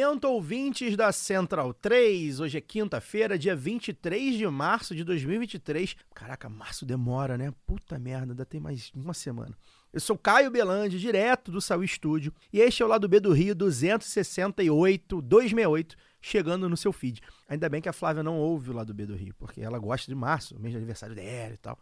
Momento, ouvintes da Central 3. Hoje é quinta-feira, dia 23 de março de 2023. Caraca, março demora, né? Puta merda, ainda tem mais uma semana. Eu sou Caio Belandi, direto do Saúl Estúdio, e este é o lado B do Rio 268, 268, chegando no seu feed. Ainda bem que a Flávia não ouve o lado B do Rio, porque ela gosta de março, mês de aniversário dela e tal.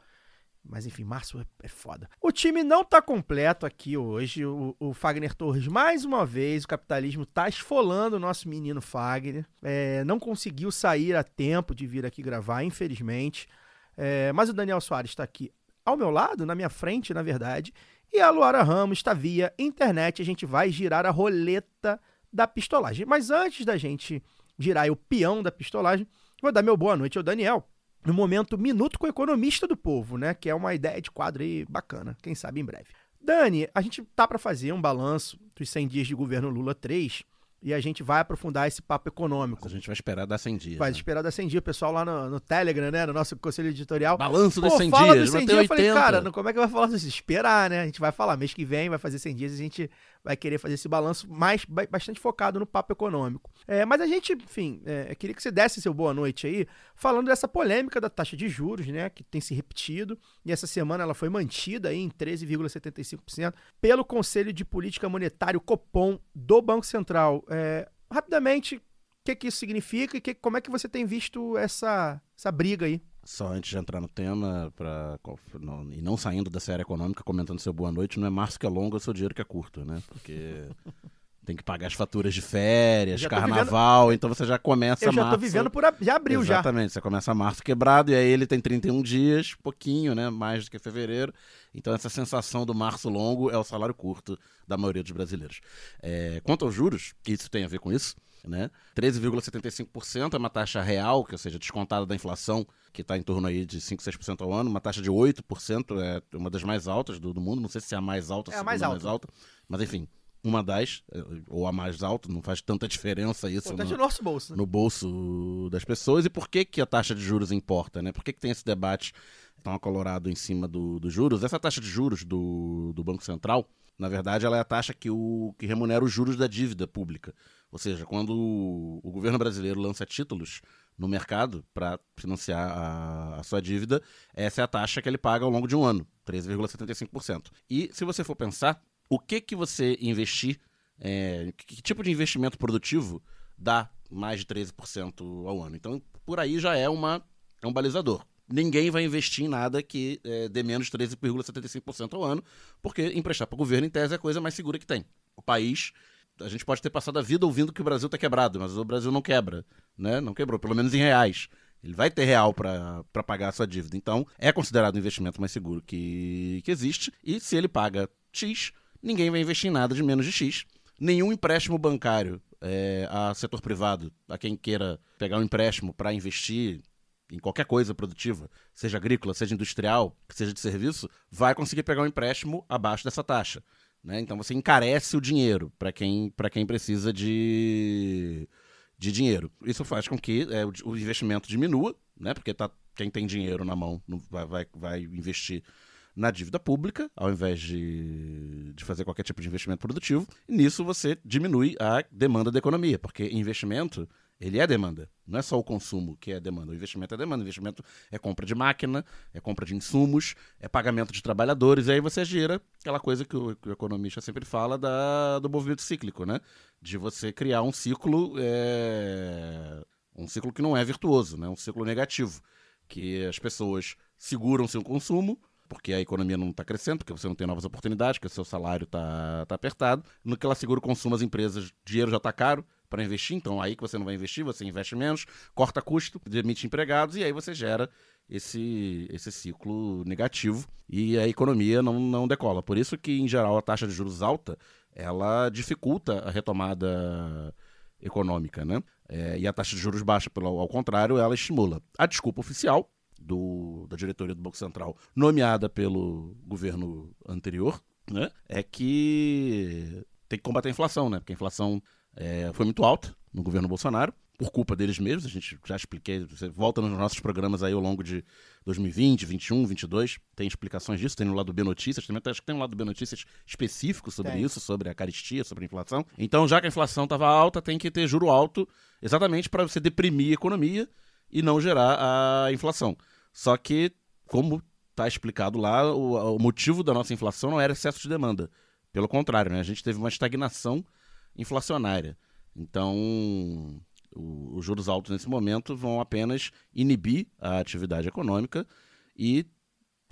Mas enfim, março é, é foda. O time não tá completo aqui hoje. O, o Fagner Torres, mais uma vez, o capitalismo tá esfolando o nosso menino Fagner. É, não conseguiu sair a tempo de vir aqui gravar, infelizmente. É, mas o Daniel Soares está aqui ao meu lado, na minha frente, na verdade. E a Luara Ramos está via internet. A gente vai girar a roleta da pistolagem. Mas antes da gente girar o peão da pistolagem, vou dar meu boa noite ao Daniel no momento Minuto com o Economista do Povo, né? Que é uma ideia de quadro aí bacana, quem sabe em breve. Dani, a gente tá para fazer um balanço dos 100 dias de governo Lula 3 e a gente vai aprofundar esse papo econômico. Mas a gente vai esperar dar 100 dias. Vai né? esperar dar 100 dias, o pessoal lá no, no Telegram, né? No nosso conselho editorial. Balanço dos Pô, 100 fala dias, dos vai 100 ter dias. Eu falei, 80. cara, como é que vai falar disso? Esperar, né? A gente vai falar, mês que vem vai fazer 100 dias e a gente vai querer fazer esse balanço mais, ba- bastante focado no papo econômico. É, mas a gente, enfim, é, queria que você desse seu boa noite aí, falando dessa polêmica da taxa de juros, né? Que tem se repetido. E essa semana ela foi mantida aí em 13,75% pelo Conselho de Política Monetária, o Copom, do Banco Central. É, rapidamente, o que, que isso significa e que, como é que você tem visto essa, essa briga aí? Só antes de entrar no tema, pra, não- e não saindo da série econômica, comentando seu boa noite, não é março que é longo, é seu dinheiro que é curto, né? Porque tem que pagar as faturas de férias, carnaval, então você já começa Eu já tô março- vivendo por. a- Já abriu já. Exatamente, você começa março quebrado e aí ele tem 31 dias, pouquinho, né? Mais do que fevereiro. Então essa sensação do março longo é o salário curto da maioria dos brasileiros. É, quanto aos juros, isso tem a ver com isso, né? 13,75% é uma taxa real, que ou seja, descontada da inflação, que está em torno aí de 5, 6% ao ano. Uma taxa de 8% é uma das mais altas do, do mundo. Não sei se é a mais alta, É a mais mais alta. alta. Mas enfim, uma das, eh, ou a mais alta, não faz tanta diferença isso. No- é o nosso bolso. Né? no bolso das pessoas e por que, que a taxa de juros importa, né? Por que, que tem esse debate tão acolorado em cima do- dos juros? Essa taxa de juros do, do Banco Central, na verdade, ela é a taxa que, o, que remunera os juros da dívida pública. Ou seja, quando o governo brasileiro lança títulos no mercado para financiar a, a sua dívida, essa é a taxa que ele paga ao longo de um ano, 13,75%. E se você for pensar, o que que você investir, é, que, tipo de investimento produtivo dá mais de 13% ao ano? Então, por aí já é, uma, é um balizador. Ninguém vai investir em nada que é, dê menos de 13,75% ao ano, porque emprestar para o governo, em tese, é a coisa mais segura que tem. O país, a gente pode ter passado a vida ouvindo que o Brasil está quebrado, mas o Brasil não quebra, né? Não quebrou, pelo menos em reais. Ele vai ter real para pagar a sua dívida. Então, é considerado o investimento mais seguro que, que existe. E se ele paga X, ninguém vai investir em nada de menos de X. Nenhum empréstimo bancário é, a setor privado, a quem queira pegar um empréstimo para investir em qualquer coisa produtiva, seja agrícola, seja industrial, seja de serviço, vai conseguir pegar um empréstimo abaixo dessa taxa. Né? Então você encarece o dinheiro para quem, quem precisa de, de dinheiro. Isso faz com que é, o, o investimento diminua, né? porque tá, quem tem dinheiro na mão não vai, vai, vai investir na dívida pública, ao invés de, de fazer qualquer tipo de investimento produtivo. E nisso você diminui a demanda da economia, porque investimento ele é demanda. Não é só o consumo que é demanda. O investimento é demanda. O investimento é compra de máquina, é compra de insumos, é pagamento de trabalhadores. E aí você gira aquela coisa que o, que o economista sempre fala da, do movimento cíclico, né? De você criar um ciclo, é, um ciclo que não é virtuoso, né? Um ciclo negativo. Que as pessoas seguram seu consumo, porque a economia não está crescendo, porque você não tem novas oportunidades, porque o seu salário está tá apertado. No que ela segura o consumo, as empresas, dinheiro já está caro, para investir, então aí que você não vai investir, você investe menos, corta custo, demite empregados e aí você gera esse, esse ciclo negativo e a economia não, não decola. Por isso que, em geral, a taxa de juros alta, ela dificulta a retomada econômica, né? É, e a taxa de juros baixa, pelo, ao contrário, ela estimula. A desculpa oficial do, da diretoria do Banco Central, nomeada pelo governo anterior, né, é que tem que combater a inflação, né? Porque a inflação é, foi muito alta no governo Bolsonaro, por culpa deles mesmos. A gente já expliquei, você volta nos nossos programas aí ao longo de 2020, 21, 22, tem explicações disso, tem no lado B Notícias, também acho que tem um lado B Notícias específico sobre Tem. isso, sobre a caristia, sobre a inflação. Então, já que a inflação estava alta, tem que ter juro alto, exatamente para você deprimir a economia e não gerar a inflação. Só que, como está explicado lá, o, o motivo da nossa inflação não era excesso de demanda. Pelo contrário, né? a gente teve uma estagnação inflacionária. Então, o- os juros altos nesse momento vão apenas inibir a atividade econômica e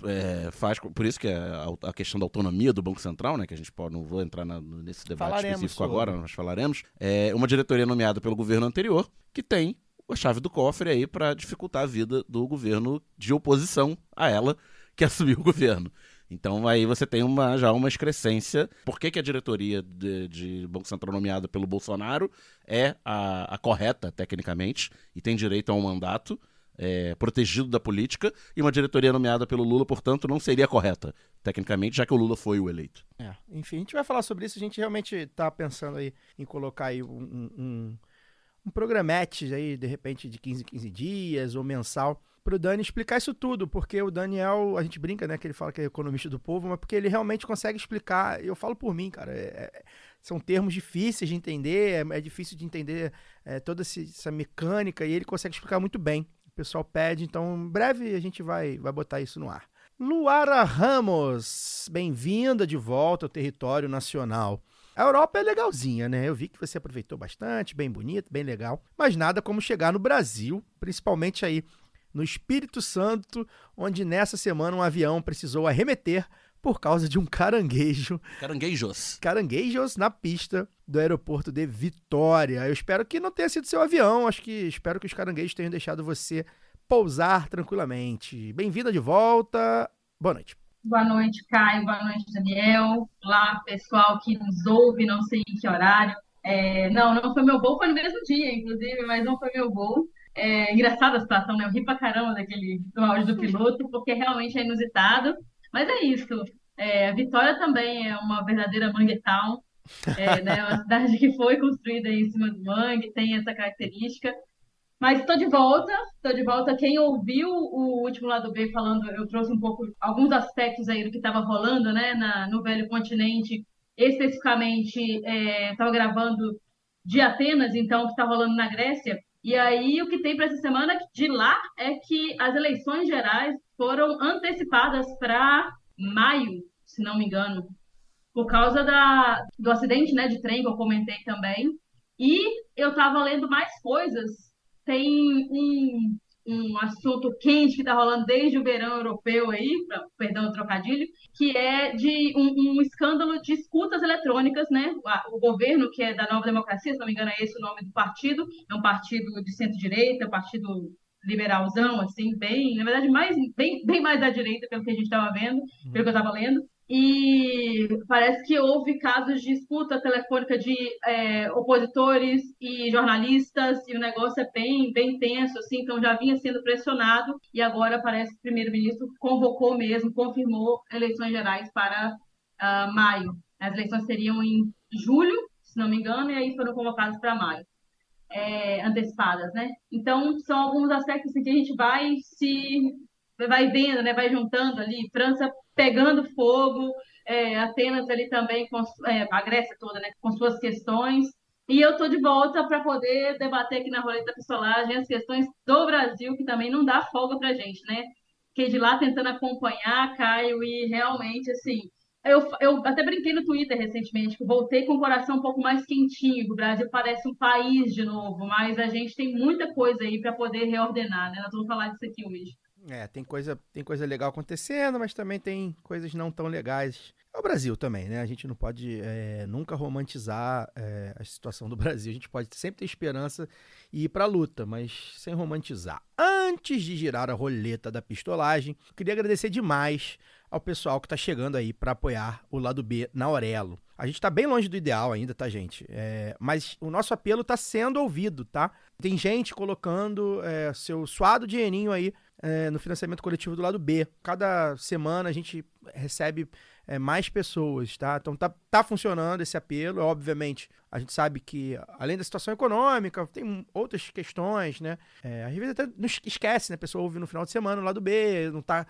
é, faz por isso que a, a questão da autonomia do Banco Central, né, que a gente pode não vou entrar na- nesse debate Falaremos específico sobre. agora, nós falaremos, é uma diretoria nomeada pelo governo anterior que tem a chave do cofre aí para dificultar a vida do governo de oposição a ela que assumiu o governo. Então aí você tem uma, já uma excrescência. Por que, que a diretoria de, de Banco Central nomeada pelo Bolsonaro é a, a correta, tecnicamente, e tem direito a um mandato é, protegido da política, e uma diretoria nomeada pelo Lula, portanto, não seria correta, tecnicamente, já que o Lula foi o eleito. É, enfim, a gente vai falar sobre isso. A gente realmente tá pensando aí em colocar aí um, um, um, um programete aí, de repente, de 15 em 15 dias ou mensal, pro Dani explicar isso tudo, porque o Daniel, a gente brinca, né, que ele fala que é economista do povo, mas porque ele realmente consegue explicar, eu falo por mim, cara, é- é- são termos difíceis de entender, é, é difícil de entender é, toda essa mecânica, e ele consegue explicar muito bem. O pessoal pede, então em breve a gente vai, vai botar isso no ar. Luara Ramos, bem-vinda de volta ao território nacional. A Europa é legalzinha, né? Eu vi que você aproveitou bastante, bem bonito, bem legal. Mas nada como chegar no Brasil, principalmente aí no Espírito Santo, onde nessa semana um avião precisou arremeter por causa de um caranguejo Caranguejos. caranguejos na pista do aeroporto de Vitória. Eu espero que não tenha sido seu avião, acho que espero que os caranguejos tenham deixado você pousar tranquilamente. Bem-vinda de volta. Boa noite. Boa noite, Caio. Boa noite, Daniel. Olá, pessoal que nos ouve, não sei em que horário. É, não, não foi meu voo, foi no mesmo dia, inclusive, mas não foi meu voo. É engraçada a situação, né? Eu ri pra caramba daquele do áudio do piloto, porque realmente é inusitado. Mas é isso. É, Vitória também é uma verdadeira manguetown. É, né? Uma cidade que foi construída em cima do mangue, tem essa característica. Mas estou de volta, estou de volta. Quem ouviu o último lado B falando, eu trouxe um pouco alguns aspectos aí do que estava rolando, né, na, no Velho Continente. Especificamente, estava gravando de Atenas, então, o que está rolando na Grécia. E aí, o que tem para essa semana de lá é que as eleições gerais foram antecipadas para maio, se não me engano, por causa da, do acidente né, de trem que eu comentei também. E eu estava lendo mais coisas tem um, um assunto quente que está rolando desde o verão europeu aí, pra, perdão o trocadilho, que é de um, um escândalo de escutas eletrônicas, né? O, governo, que é da Nova Democracia, se não me engano é esse o nome do partido, é um partido de centro-direita, um partido liberalzão, assim, bem, na verdade, mais, bem, bem mais à direita, pelo que a gente estava vendo, pelo que eu estava lendo. E parece que houve casos de escuta telefônica de é, opositores e jornalistas, e o negócio é bem, bem tenso, assim, então já vinha sendo pressionado, e agora parece que o primeiro-ministro convocou mesmo, confirmou eleições gerais para uh, maio. As eleições seriam em julho, se não me engano, e aí foram convocadas para maio. É, antecipadas, né? Então, são alguns aspectos assim, que a gente vai se vai vendo, né? Vai juntando ali, França pegando fogo, é, Atenas ali também, com, é, a Grécia toda, né, com suas questões. E eu estou de volta para poder debater aqui na Roleta Pistolagem as questões do Brasil, que também não dá folga para gente, né? Fiquei de lá tentando acompanhar, Caio, e realmente, assim, eu, eu até brinquei no Twitter recentemente, que voltei com o coração um pouco mais quentinho, o Brasil parece um país de novo, mas a gente tem muita coisa aí para poder reordenar, né? Nós vamos falar disso aqui hoje. É, tem coisa, tem coisa legal acontecendo, mas também tem coisas não tão legais. É o Brasil também, né? A gente não pode é, nunca romantizar é, a situação do Brasil. A gente pode sempre ter esperança e ir pra luta, mas sem romantizar. Antes de girar a roleta da pistolagem, queria agradecer demais ao pessoal que tá chegando aí para apoiar o lado B na Aurelo. A gente tá bem longe do ideal ainda, tá, gente? É, mas o nosso apelo tá sendo ouvido, tá? Tem gente colocando é, seu suado dinheirinho aí é, no financiamento coletivo do lado B. Cada semana a gente recebe é, mais pessoas, tá? Então tá, tá funcionando esse apelo. Obviamente, a gente sabe que, além da situação econômica, tem outras questões, né? É, às vezes até não es- esquece, né? A pessoa ouve no final de semana o lado B, não tá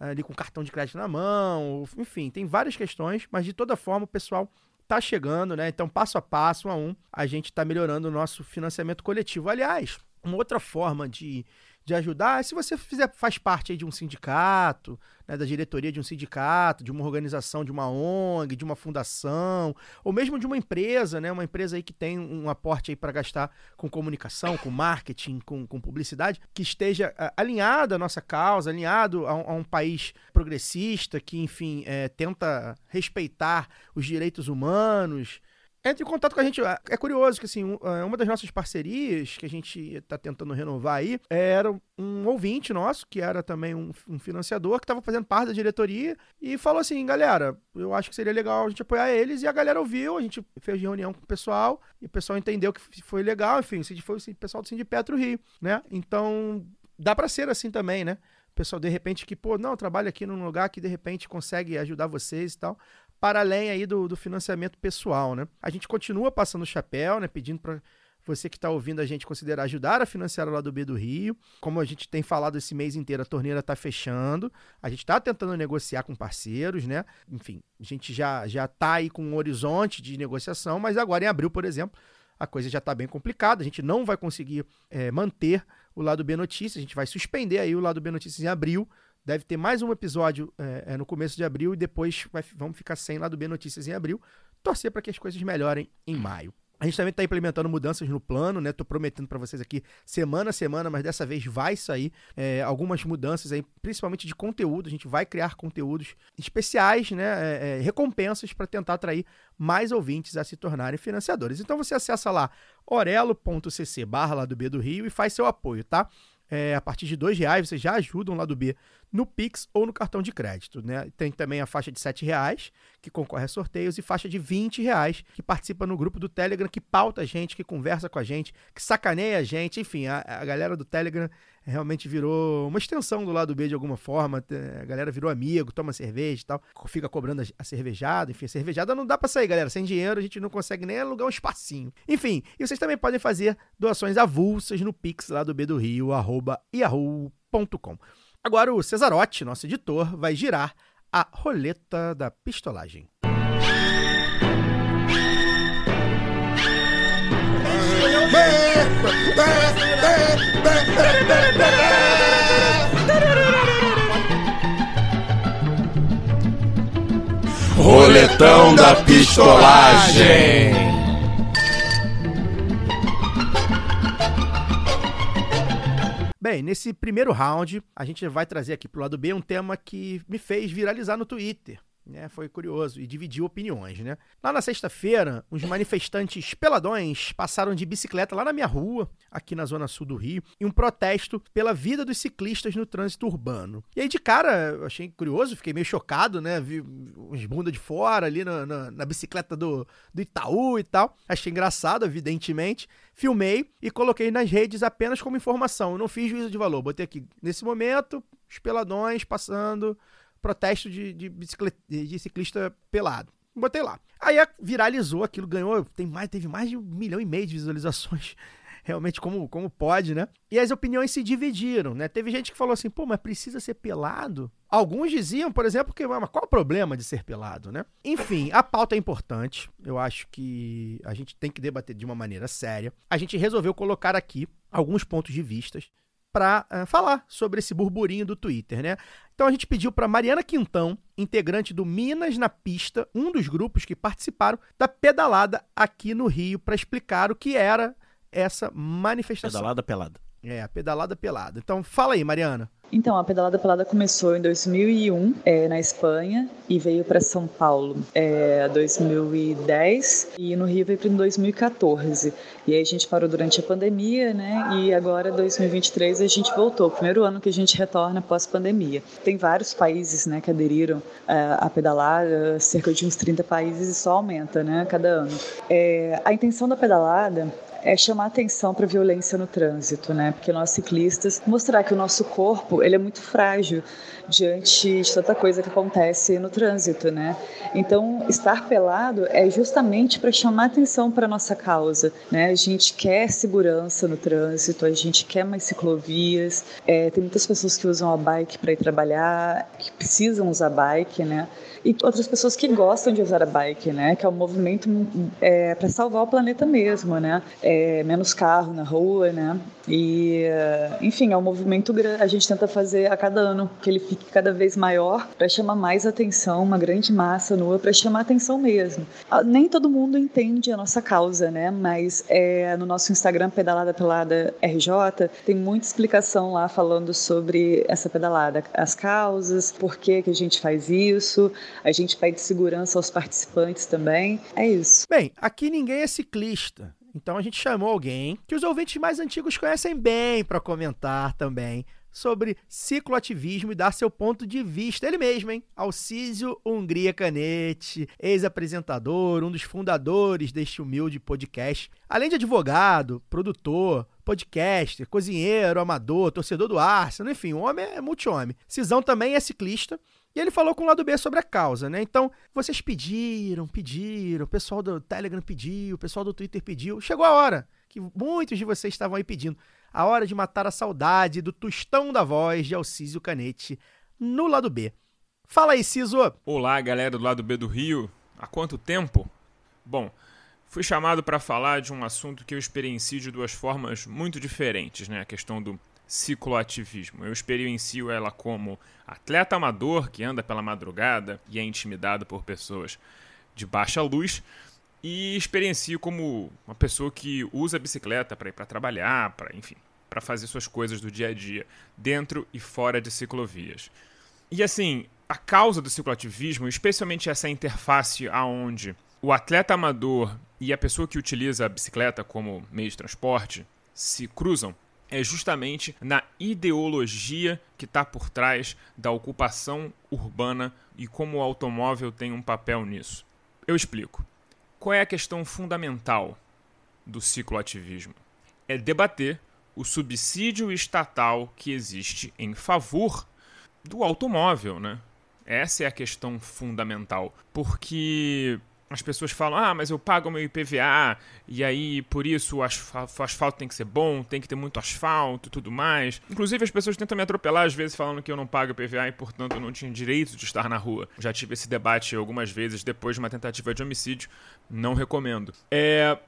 ali com cartão de crédito na mão, enfim, tem várias questões, mas de toda forma o pessoal tá chegando, né? Então, passo a passo, um a um, a gente tá melhorando o nosso financiamento coletivo. Aliás, uma outra forma de, de ajudar é se você fizer, faz parte de um sindicato, né, da diretoria de um sindicato, de uma organização, de uma ONG, de uma fundação, ou mesmo de uma empresa, né? Uma empresa aí que tem um aporte para gastar com comunicação, com marketing, com, com publicidade, que esteja ah, alinhado à nossa causa, alinhado a, um- a um país progressista que, enfim, eh, tenta respeitar os direitos humanos. Entre em contato com a gente. É curioso que, assim, é, uma das nossas parcerias que a gente está tentando renovar aí era um ouvinte nosso, que era também um, um financiador, que estava fazendo parte da diretoria, e falou assim: galera, eu acho que seria legal a gente apoiar eles. E a galera ouviu, a gente fez reunião com o pessoal, e o pessoal entendeu que foi legal, enfim, foi o pessoal do Sindipetro Rio, né? Então, dá para ser assim também, né? Pessoal, de repente, que, pô, não, eu trabalho aqui num lugar que de repente consegue ajudar vocês e tal para além aí do, do financiamento pessoal, né? A gente continua passando o chapéu, né? Pedindo para você que está ouvindo a gente considerar ajudar a financiar o lado B do Rio. Como a gente tem falado esse mês inteiro, a torneira está fechando. A gente está tentando negociar com parceiros, né? Enfim, a gente já já tá aí com um horizonte de negociação, mas agora em abril, por exemplo, a coisa já está bem complicada. A gente não vai conseguir eh, manter o lado B Notícias. A gente vai suspender aí o lado B Notícias em abril. Deve ter mais um episódio é, no começo de abril e depois vai- vamos ficar sem lá do B Notícias em abril. Torcer para que as coisas melhorem em maio. A gente também está implementando mudanças no plano, né? Tô prometendo para vocês aqui semana a semana, mas dessa vez vai sair é, algumas mudanças aí, principalmente de conteúdo. A gente vai criar conteúdos especiais, né? É, é, recompensas para tentar atrair mais ouvintes a se tornarem financiadores. Então você acessa lá orelo.cc barra do B do Rio e faz seu apoio, tá? É, a partir de dois reais vocês já ajudam lá do B no Pix ou no cartão de crédito, né? Tem também a faixa de sete reais que concorre a sorteios e faixa de 20 reais que participa no grupo do Telegram, que pauta a gente, que conversa com a gente, que sacaneia a gente, enfim, a, a galera do Telegram realmente virou uma extensão do lado B de alguma forma, a galera virou amigo, toma cerveja e tal, fica cobrando a, cervejada, enfim, a cervejada não dá pra sair, galera, sem dinheiro a gente não consegue nem alugar um espacinho. Enfim, e vocês também podem fazer doações avulsas no Pix lá do B do Rio, arroba yahoo.com. Agora o Cesarotti, nosso editor, vai girar a roleta da pistolagem. Roletão da pistolagem. Bem, nesse primeiro round, a gente vai trazer aqui pro lado B um tema que me fez viralizar no Twitter. Né, foi curioso e dividiu opiniões, né? Lá na sexta-feira, uns manifestantes peladões passaram de bicicleta lá na minha rua, aqui na zona sul do Rio, em um protesto pela vida dos ciclistas no trânsito urbano. E aí, de cara, eu achei curioso, fiquei meio chocado, né? Vi uns bunda de fora ali na, na, na bicicleta do, do Itaú e tal. Achei engraçado, evidentemente. Filmei e coloquei nas redes apenas como informação. Eu não fiz juízo de valor. Botei aqui, nesse momento, os peladões passando protesto de, de, de ciclista pelado. Botei lá. Aí viralizou aquilo, ganhou, tem mais, teve mais de um milhão e meio de visualizações. Realmente, como, como pode, né? E as opiniões se dividiram, né? Teve gente que falou assim, pô, mas precisa ser pelado? Alguns diziam, por exemplo, que mas qual o problema de ser pelado, né? Enfim, a pauta é importante. Eu acho que a gente tem que debater de uma maneira séria. A gente resolveu colocar aqui alguns pontos de vistas para falar sobre esse burburinho do Twitter, né? Então a gente pediu para Mariana Quintão, integrante do Minas na Pista, um dos grupos que participaram da pedalada aqui no Rio, para explicar o que era essa manifestação. Pedalada pelada. É, a pedalada pelada. Então fala aí, Mariana. Então, a Pedalada Pelada começou em 2001 é, na Espanha e veio para São Paulo é, 2010 e no Rio veio para 2014. E aí a gente parou durante a pandemia, né? E agora 2023 a gente voltou, primeiro ano que a gente retorna pós pandemia. Tem vários países, né, que aderiram é, à pedalada, cerca de uns 30 países e só aumenta, né, cada ano. É, a intenção da pedalada é chamar atenção para a violência no trânsito, né? Porque nós ciclistas mostrar que o nosso corpo ele é muito frágil diante de tanta coisa que acontece no trânsito, né? Então, estar pelado é justamente para chamar atenção para nossa causa, né? A gente quer segurança no trânsito, a gente quer mais ciclovias. É, tem muitas pessoas que usam a bike para ir trabalhar, que precisam usar bike, né? E outras pessoas que gostam de usar a bike, né? Que é um movimento é, para salvar o planeta mesmo, né? Menos carro na rua, né? E, enfim, é um movimento grande. A gente tenta fazer a cada ano que ele fique cada vez maior para chamar mais atenção, uma grande massa nua para chamar atenção mesmo. Ah, nem todo mundo entende a nossa causa, né? Mas é, no nosso Instagram, Pedalada Pelada RJ, tem muita explicação lá falando sobre essa pedalada, as causas, por que, que a gente faz isso. A gente pede segurança aos participantes também. É isso. Bem, aqui ninguém é ciclista. Então a gente chamou alguém que os ouvintes mais antigos conhecem bem para comentar também sobre cicloativismo e dar seu ponto de vista. Ele mesmo, hein? Alcísio Hungria Canete, ex-apresentador, um dos fundadores deste humilde podcast. Além de advogado, produtor, podcaster, cozinheiro, amador, torcedor do Arsenal, enfim, o homem é multi-homem. Cisão também é ciclista e ele falou com o lado B sobre a causa, né? Então, vocês pediram, pediram, o pessoal do Telegram pediu, o pessoal do Twitter pediu. Chegou a hora que muitos de vocês estavam aí pedindo. A hora de matar a saudade do tostão da voz de Alcísio Canete no lado B. Fala aí, Ciso! Olá, galera do lado B do Rio. Há quanto tempo? Bom, fui chamado para falar de um assunto que eu experiencio de duas formas muito diferentes, né? A questão do cicloativismo. Eu experiencio ela como atleta amador que anda pela madrugada e é intimidado por pessoas de baixa luz, e experiencio como uma pessoa que usa a bicicleta para ir para trabalhar, para enfim, para fazer suas coisas do dia a dia, dentro e fora de ciclovias. E assim, a causa do cicloativismo, especialmente essa interface aonde o atleta amador e a pessoa que utiliza a bicicleta como meio de transporte se cruzam, é justamente na ideologia que está por trás da ocupação urbana e como o automóvel tem um papel nisso. Eu explico. Qual é a questão fundamental do cicloativismo? É debater o subsídio estatal que existe em favor do automóvel, né? Essa é a questão fundamental, porque as pessoas falam: ah, mas eu pago meu IPVA, e aí por isso o asfalto tem que ser bom, tem que ter muito asfalto tudo mais. Inclusive, as pessoas tentam me atropelar às vezes falando que eu não pago IPVA e, portanto, eu não tinha direito de estar na rua. Já tive esse debate algumas vezes depois de uma tentativa de homicídio, não recomendo. É.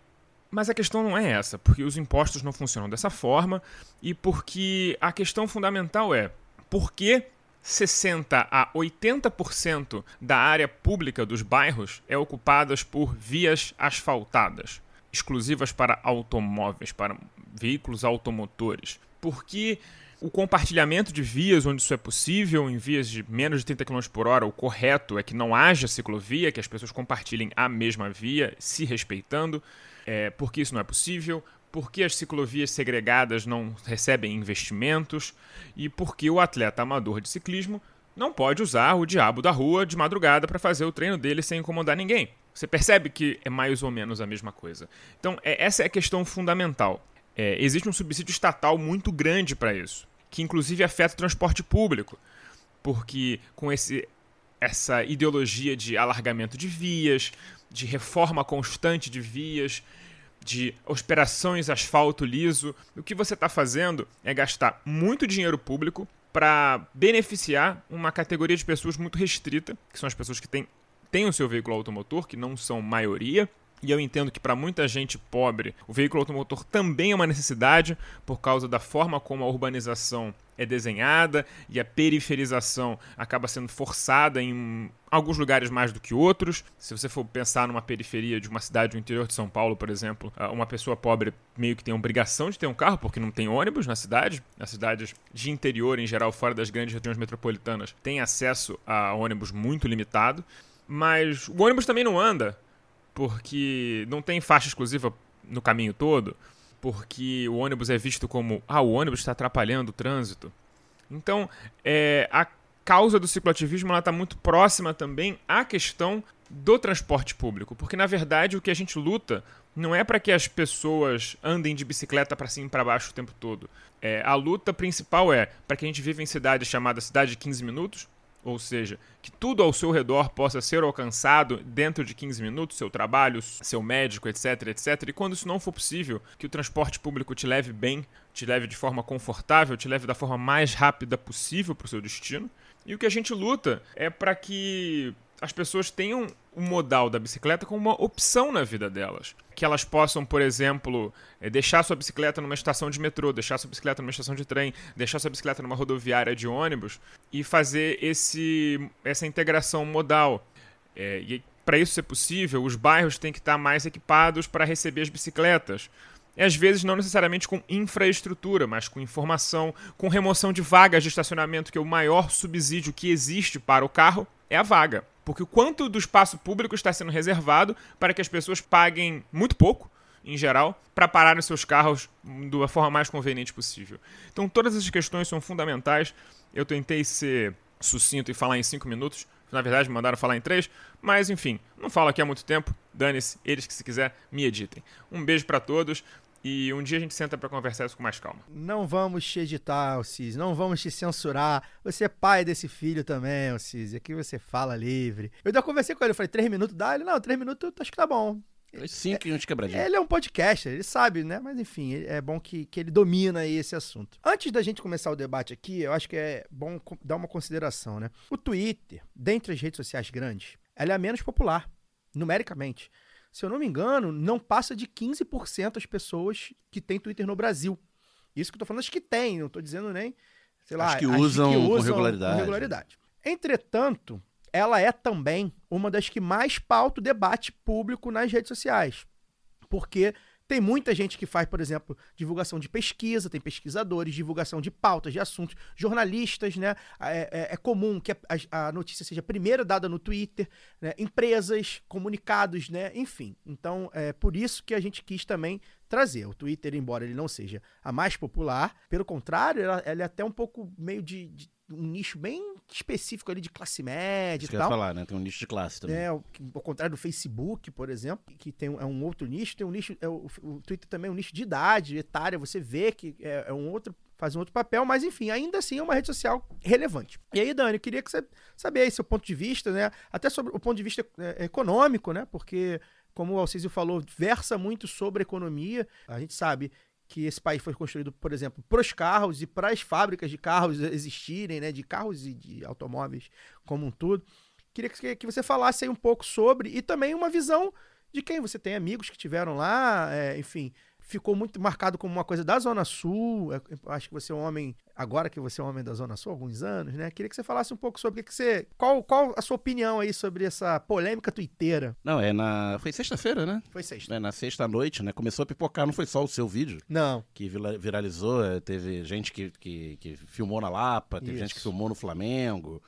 Mas a questão não é essa, porque os impostos não funcionam dessa forma e porque a questão fundamental é por que 60 a 80% da área pública dos bairros é ocupadas por vias asfaltadas, exclusivas para automóveis, para veículos automotores. Porque o compartilhamento de vias onde isso é possível, em vias de menos de 30 km por hora, o correto é que não haja ciclovia, que as pessoas compartilhem a mesma via, se respeitando. É, porque isso não é possível, por que as ciclovias segregadas não recebem investimentos e por que o atleta amador de ciclismo não pode usar o diabo da rua de madrugada para fazer o treino dele sem incomodar ninguém. Você percebe que é mais ou menos a mesma coisa. Então, é, essa é a questão fundamental. É, existe um subsídio estatal muito grande para isso, que inclusive afeta o transporte público, porque com esse, essa ideologia de alargamento de vias, de reforma constante de vias, de operações asfalto liso, o que você está fazendo é gastar muito dinheiro público para beneficiar uma categoria de pessoas muito restrita, que são as pessoas que têm, têm o seu veículo automotor, que não são maioria, E eu entendo que para muita gente pobre, o veículo automotor também é uma necessidade por causa da forma como a urbanização é desenhada e a periferização acaba sendo forçada em alguns lugares mais do que outros. Se você for pensar numa periferia de uma cidade do interior de São Paulo, por exemplo, ah, uma pessoa pobre meio que tem a obrigação de ter um carro porque não tem ônibus na cidade. As cidades de interior, em geral, fora das grandes regiões metropolitanas, têm acesso a ônibus muito limitado. Mas o ônibus também não anda porque não tem faixa exclusiva no caminho todo, porque o ônibus é visto como ah, o ônibus está atrapalhando o trânsito. Então, é, a causa do cicloativismo está muito próxima também à questão do transporte público, porque na verdade o que a gente luta não é para que as pessoas andem de bicicleta para cima e para baixo o tempo todo. É, a luta principal é para que a gente viva em cidades chamadas cidade de 15 minutos, ou seja, que tudo ao seu redor possa ser alcançado dentro de 15 minutos, seu trabalho, seu médico, etc, etc. E quando isso não for possível, que o transporte público te leve bem, te leve de forma confortável, te leve da forma mais rápida possível para o seu destino. E o que a gente luta é para que as pessoas tenham o modal da bicicleta como uma opção na vida delas. Que elas possam, por exemplo, eh, deixar sua bicicleta numa estação de metrô, deixar sua bicicleta numa estação de trem, deixar sua bicicleta numa rodoviária de ônibus e fazer esse, essa integração modal. É, e para isso ser possível, os bairros têm que estar mais equipados para receber as bicicletas. E às vezes não necessariamente com infraestrutura, mas com informação, com remoção de vagas de estacionamento, que é o maior subsídio que existe para o carro, é a vaga. Porque o quanto do espaço público está sendo reservado para que as pessoas paguem muito pouco, em geral, para parar os seus carros da forma mais conveniente possível. Então, todas essas questões são fundamentais. Eu tentei ser sucinto e falar em cinco minutos. Na verdade, me mandaram falar em três. Mas, enfim, não falo aqui há muito tempo. Dane-se, eles que, se quiser, me editem. Um beijo para todos. E um dia a gente senta para conversar isso com mais calma. Não vamos te editar, Alcides. Não vamos te censurar. Você é pai desse filho também, Alcides. Aqui você fala livre. Eu ainda conversei com ele. Eu falei, três minutos dá? Ele, não, três minutos acho que tá bom. Cinco e uns quebradinhos. Ele é um podcaster, ele sabe, né? Mas enfim, é bom que, que ele domina aí esse assunto. Antes da gente começar o debate aqui, eu acho que é bom dar uma consideração, né? O Twitter, dentre as redes sociais grandes, ela é a menos popular, numericamente. Se eu não me engano, não passa de 15% as pessoas que têm Twitter no Brasil. Isso que eu tô falando, acho que tem, não tô dizendo nem, sei lá, Acho que usam com regularidade. regularidade. Entretanto, ela é também uma das que mais pauta o debate público nas redes sociais. Porque tem muita gente que faz, por exemplo, divulgação de pesquisa, tem pesquisadores, divulgação de pautas, de assuntos, jornalistas, né? É, é- é comum que a, a- notícia seja primeiro dada no Twitter, né? empresas, comunicados, né? Enfim. Então, é por isso que a gente quis também trazer. O Twitter, embora ele não seja a mais popular, pelo contrário, ela, ela é até um pouco meio de, de um nicho bem específico ali de classe média Isso e que eu ia tal. falar, né? Tem um nicho de classe também. É, ao, contrário do Facebook, por exemplo, que tem um, é um outro nicho, tem um nicho, é, o, o Twitter também é um nicho de idade, etária, você vê que é, é um outro, faz um outro papel, mas enfim, ainda assim é uma rede social relevante. E aí, Dani, eu queria que você saber aí seu ponto de vista, né, até sobre o ponto de vista é, econômico, né, porque, como o Alcísio falou, versa muito sobre economia, a gente sabe que esse país foi construído, por exemplo, para os carros e para as fábricas de carros existirem, né, de carros e de automóveis como um todo. Queria que, que você falasse aí um pouco sobre e também uma visão de quem você tem amigos que tiveram lá, é, enfim, ficou muito marcado como uma coisa da Zona Sul. é, eu acho que você é um homem, agora que você é um homem da Zona Sul há alguns anos, né? Queria que você falasse um pouco sobre o que, que você. Qual, qual a sua opinião aí sobre essa polêmica tuiteira? Não, é na. Foi sexta-feira, né? Foi sexta. É, na sexta-noite, né? Começou a pipocar, não foi só o seu vídeo Não. que vira- viralizou, é, teve gente que, que, que filmou na Lapa, teve Isso. gente que filmou no Flamengo,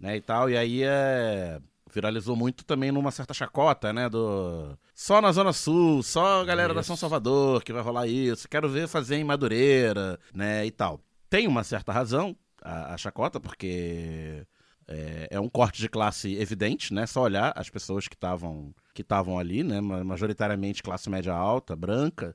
né, e tal, e aí é, viralizou muito também numa certa chacota, né, do... Só na Zona Sul, só a galera da Isso. São Salvador que vai rolar isso, quero ver fazer em Madureira, né, e tal. Tem uma certa razão a, a chacota, porque é, é um corte de classe evidente, né, só olhar as pessoas que estavam que estavam ali, né, ma- majoritariamente classe média alta, branca,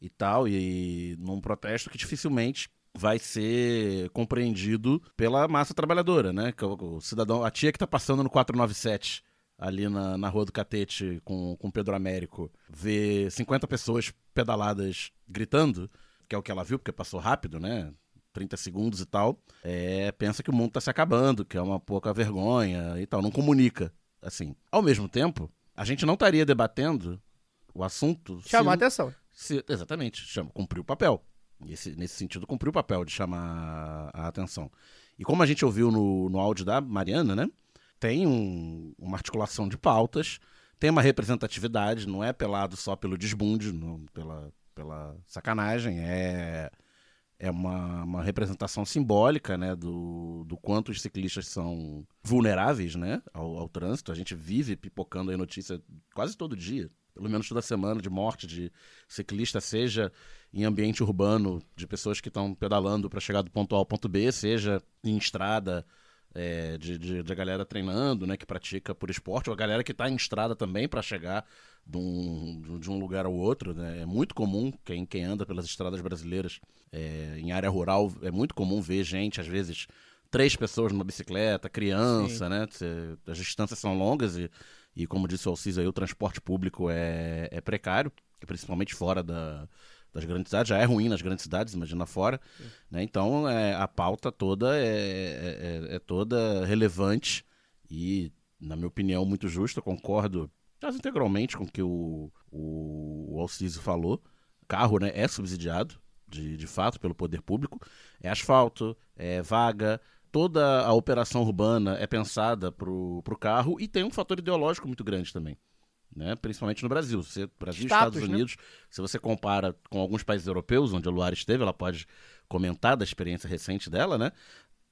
e tal, e num protesto que dificilmente vai ser compreendido pela massa trabalhadora, né? Que o, cidadão, a tia que tá passando no 497 ali na, na Rua do Catete com, com Pedro Américo, vê 50 pessoas pedaladas gritando, que é o que ela viu, porque passou rápido, né? 30 segundos e tal, é, pensa que o mundo tá se acabando, que é uma pouca vergonha e tal, não comunica, assim. Ao mesmo tempo, a gente não estaria debatendo o assunto. Chamar a se- atenção. se- exatamente, chama, cumpriu o papel. Esse- nesse sentido, cumpriu o papel de chamar a atenção. E como a gente ouviu no, no áudio da Mariana, né? Tem um- uma articulação de pautas, tem uma representatividade, não é pelado só pelo desbunde, não, pela, pela sacanagem, é, é uma, uma representação simbólica né, do, do quanto os ciclistas são vulneráveis né, ao, ao trânsito. A gente vive pipocando aí notícia quase todo dia, pelo menos toda semana, de morte de ciclista, seja em ambiente urbano, de pessoas que estão pedalando para chegar do ponto A ao ponto B, seja em estrada, é, de, de, de galera treinando, né, que pratica por esporte, ou a galera que está em estrada também para chegar de um, de um lugar ao outro. Né? É muito comum, quem, quem anda pelas estradas brasileiras é, em área rural, é muito comum ver gente, às vezes, três pessoas numa bicicleta, criança, né? Cê- as distâncias são longas e, e como disse o Alciso aí, o transporte público é, é precário, principalmente fora da, das grandes cidades. Já é ruim nas grandes cidades, imagina fora. Né? Então, é, a pauta toda é, é- é- é toda relevante e, na minha opinião, muito justa. Concordo quase integralmente com o que o, o, o Alciso falou. Carro né, é subsidiado, de, de fato, pelo poder público. É asfalto, é vaga. Toda a operação urbana é pensada para o carro e tem um fator ideológico muito grande também. Né? Principalmente no Brasil. Você, Brasil e Status, Estados né? Unidos, se você compara com alguns países europeus, onde a Luara esteve, ela pode comentar da experiência recente dela, né?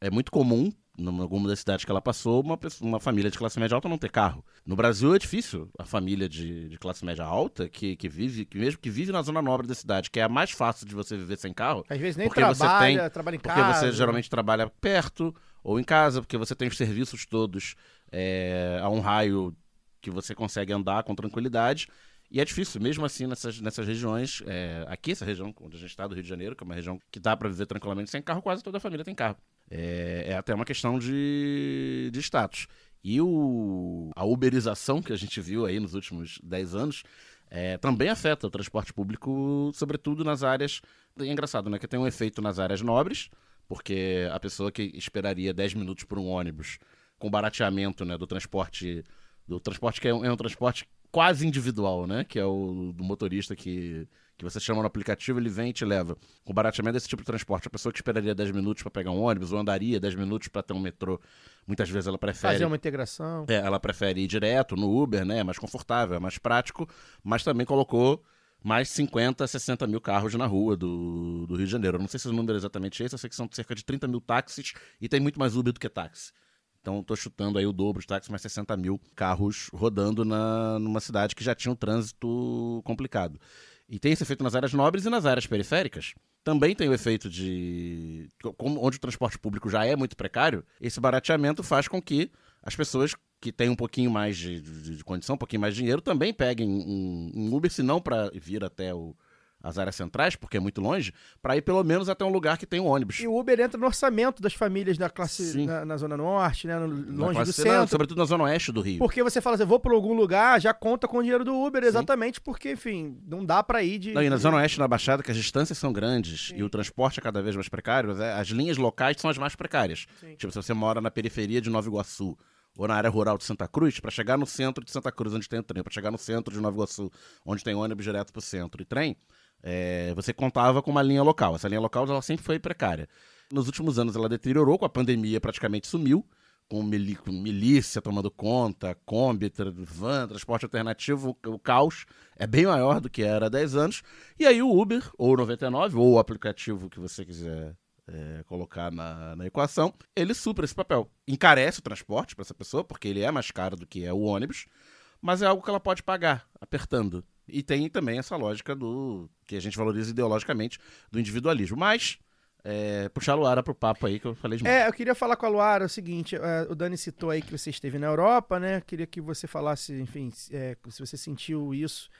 É muito comum, em alguma das cidades que ela passou, uma, pessoa- uma família de classe média alta não ter carro. No Brasil é difícil a família de, de classe média alta, que, que vive, que mesmo que vive na zona nobre da cidade, que é a mais fácil de você viver sem carro, Às vezes nem Porque você trabalha, tem- trabalha em porque casa. você geralmente trabalha perto ou em casa, porque você tem os serviços todos é, a um raio que você consegue andar com tranquilidade. E é difícil, mesmo assim, nessas, nessas regiões. é, aqui, essa região onde a gente está, do Rio de Janeiro, que é uma região que dá para viver tranquilamente sem carro, quase toda a família tem carro. É, é até uma questão de, de status. E o, a uberização que a gente viu aí nos últimos 10 anos é, também afeta o transporte público, sobretudo nas áreas. É engraçado, né? Que tem um efeito nas áreas nobres, porque a pessoa que esperaria 10 minutos por um ônibus com barateamento né, do transporte. Do transporte que é um, é um transporte quase individual, né? Que é o do motorista que, que você chama no aplicativo, ele vem e te leva. Com barateamento desse tipo de transporte, a pessoa que esperaria 10 minutos para pegar um ônibus ou andaria 10 minutos para ter um metrô, muitas vezes ela prefere Fazer uma integração. é, ela prefere ir direto no Uber, né? É mais confortável, é mais prático, mas também colocou mais 50, 60 mil carros na rua do, do Rio de Janeiro. Eu não sei se o número é exatamente esse, eu sei que são cerca de 30 mil táxis e tem muito mais Uber do que táxi. Então tô chutando aí o dobro de táxis, mais 60 mil carros rodando na, numa cidade que já tinha um trânsito complicado. E tem esse efeito nas áreas nobres e nas áreas periféricas. Também tem o efeito de. onde o transporte público já é muito precário, esse barateamento faz com que as pessoas que têm um pouquinho mais de, de- de condição, um pouquinho mais de dinheiro, também peguem um, um Uber, se não para vir até o- as áreas centrais, porque é muito longe, para ir pelo menos até um lugar que tem um ônibus. E o Uber entra no orçamento das famílias da classe Sim. na, na Zona Norte, né? no- longe do não, centro. sobretudo na zona oeste do Rio. Porque você fala assim, vou por algum lugar, já conta com o dinheiro do Uber, exatamente porque, enfim, não dá pra ir de. Não, e na Zona Oeste, na Baixada, que as distâncias são grandes e o transporte é cada vez mais precário, é, as linhas locais são as mais precárias. Sim. Tipo, se você mora na periferia de Nova Iguaçu ou na área rural de Santa Cruz, para chegar no centro de Santa Cruz, onde tem o trem, para chegar no centro de Nova Iguaçu, onde tem ônibus direto pro centro e trem, é, você contava com uma linha local. Essa linha local ela sempre foi precária. Nos últimos anos ela deteriorou, com a pandemia praticamente sumiu, com, mili- com milícia tomando conta, Kombi, tra- van, transporte alternativo, o, caos é bem maior do que era há 10 anos. E aí o Uber, ou o 99, ou o aplicativo que você quiser é, colocar na, na equação, ele supra esse papel. Encarece o transporte para essa pessoa, porque ele é mais caro do que é o ônibus, mas é algo que ela pode pagar, apertando. E tem também essa lógica do que a gente valoriza ideologicamente do individualismo. Mas, é, puxar a Luara pro papo aí que eu falei demais. É, eu queria falar com a Luara o seguinte: é, o Dani citou aí que você esteve na Europa, né? Queria que você falasse, enfim, é, se você sentiu isso.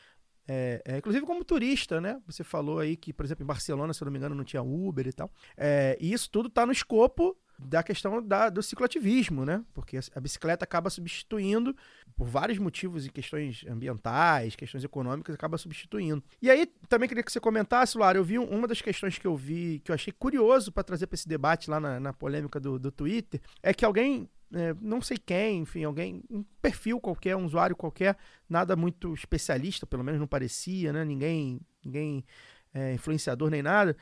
é, é, inclusive como turista, né? Você falou aí que, por exemplo, em Barcelona, se eu não me engano, não tinha Uber e tal. É, e isso tudo tá no escopo da questão da- do cicloativismo, né? Porque a- bicicleta acaba substituindo, por vários motivos e questões ambientais, questões econômicas, acaba substituindo. E aí, também queria que você comentasse, Lara, eu vi um- uma das questões que eu vi, que eu achei curioso para trazer para esse debate lá na, na polêmica do, do Twitter, é que alguém é, não sei quem, enfim, alguém, um perfil qualquer, um usuário qualquer, nada muito especialista, pelo menos não parecia, né? Ninguém, ninguém é, influenciador nem nada.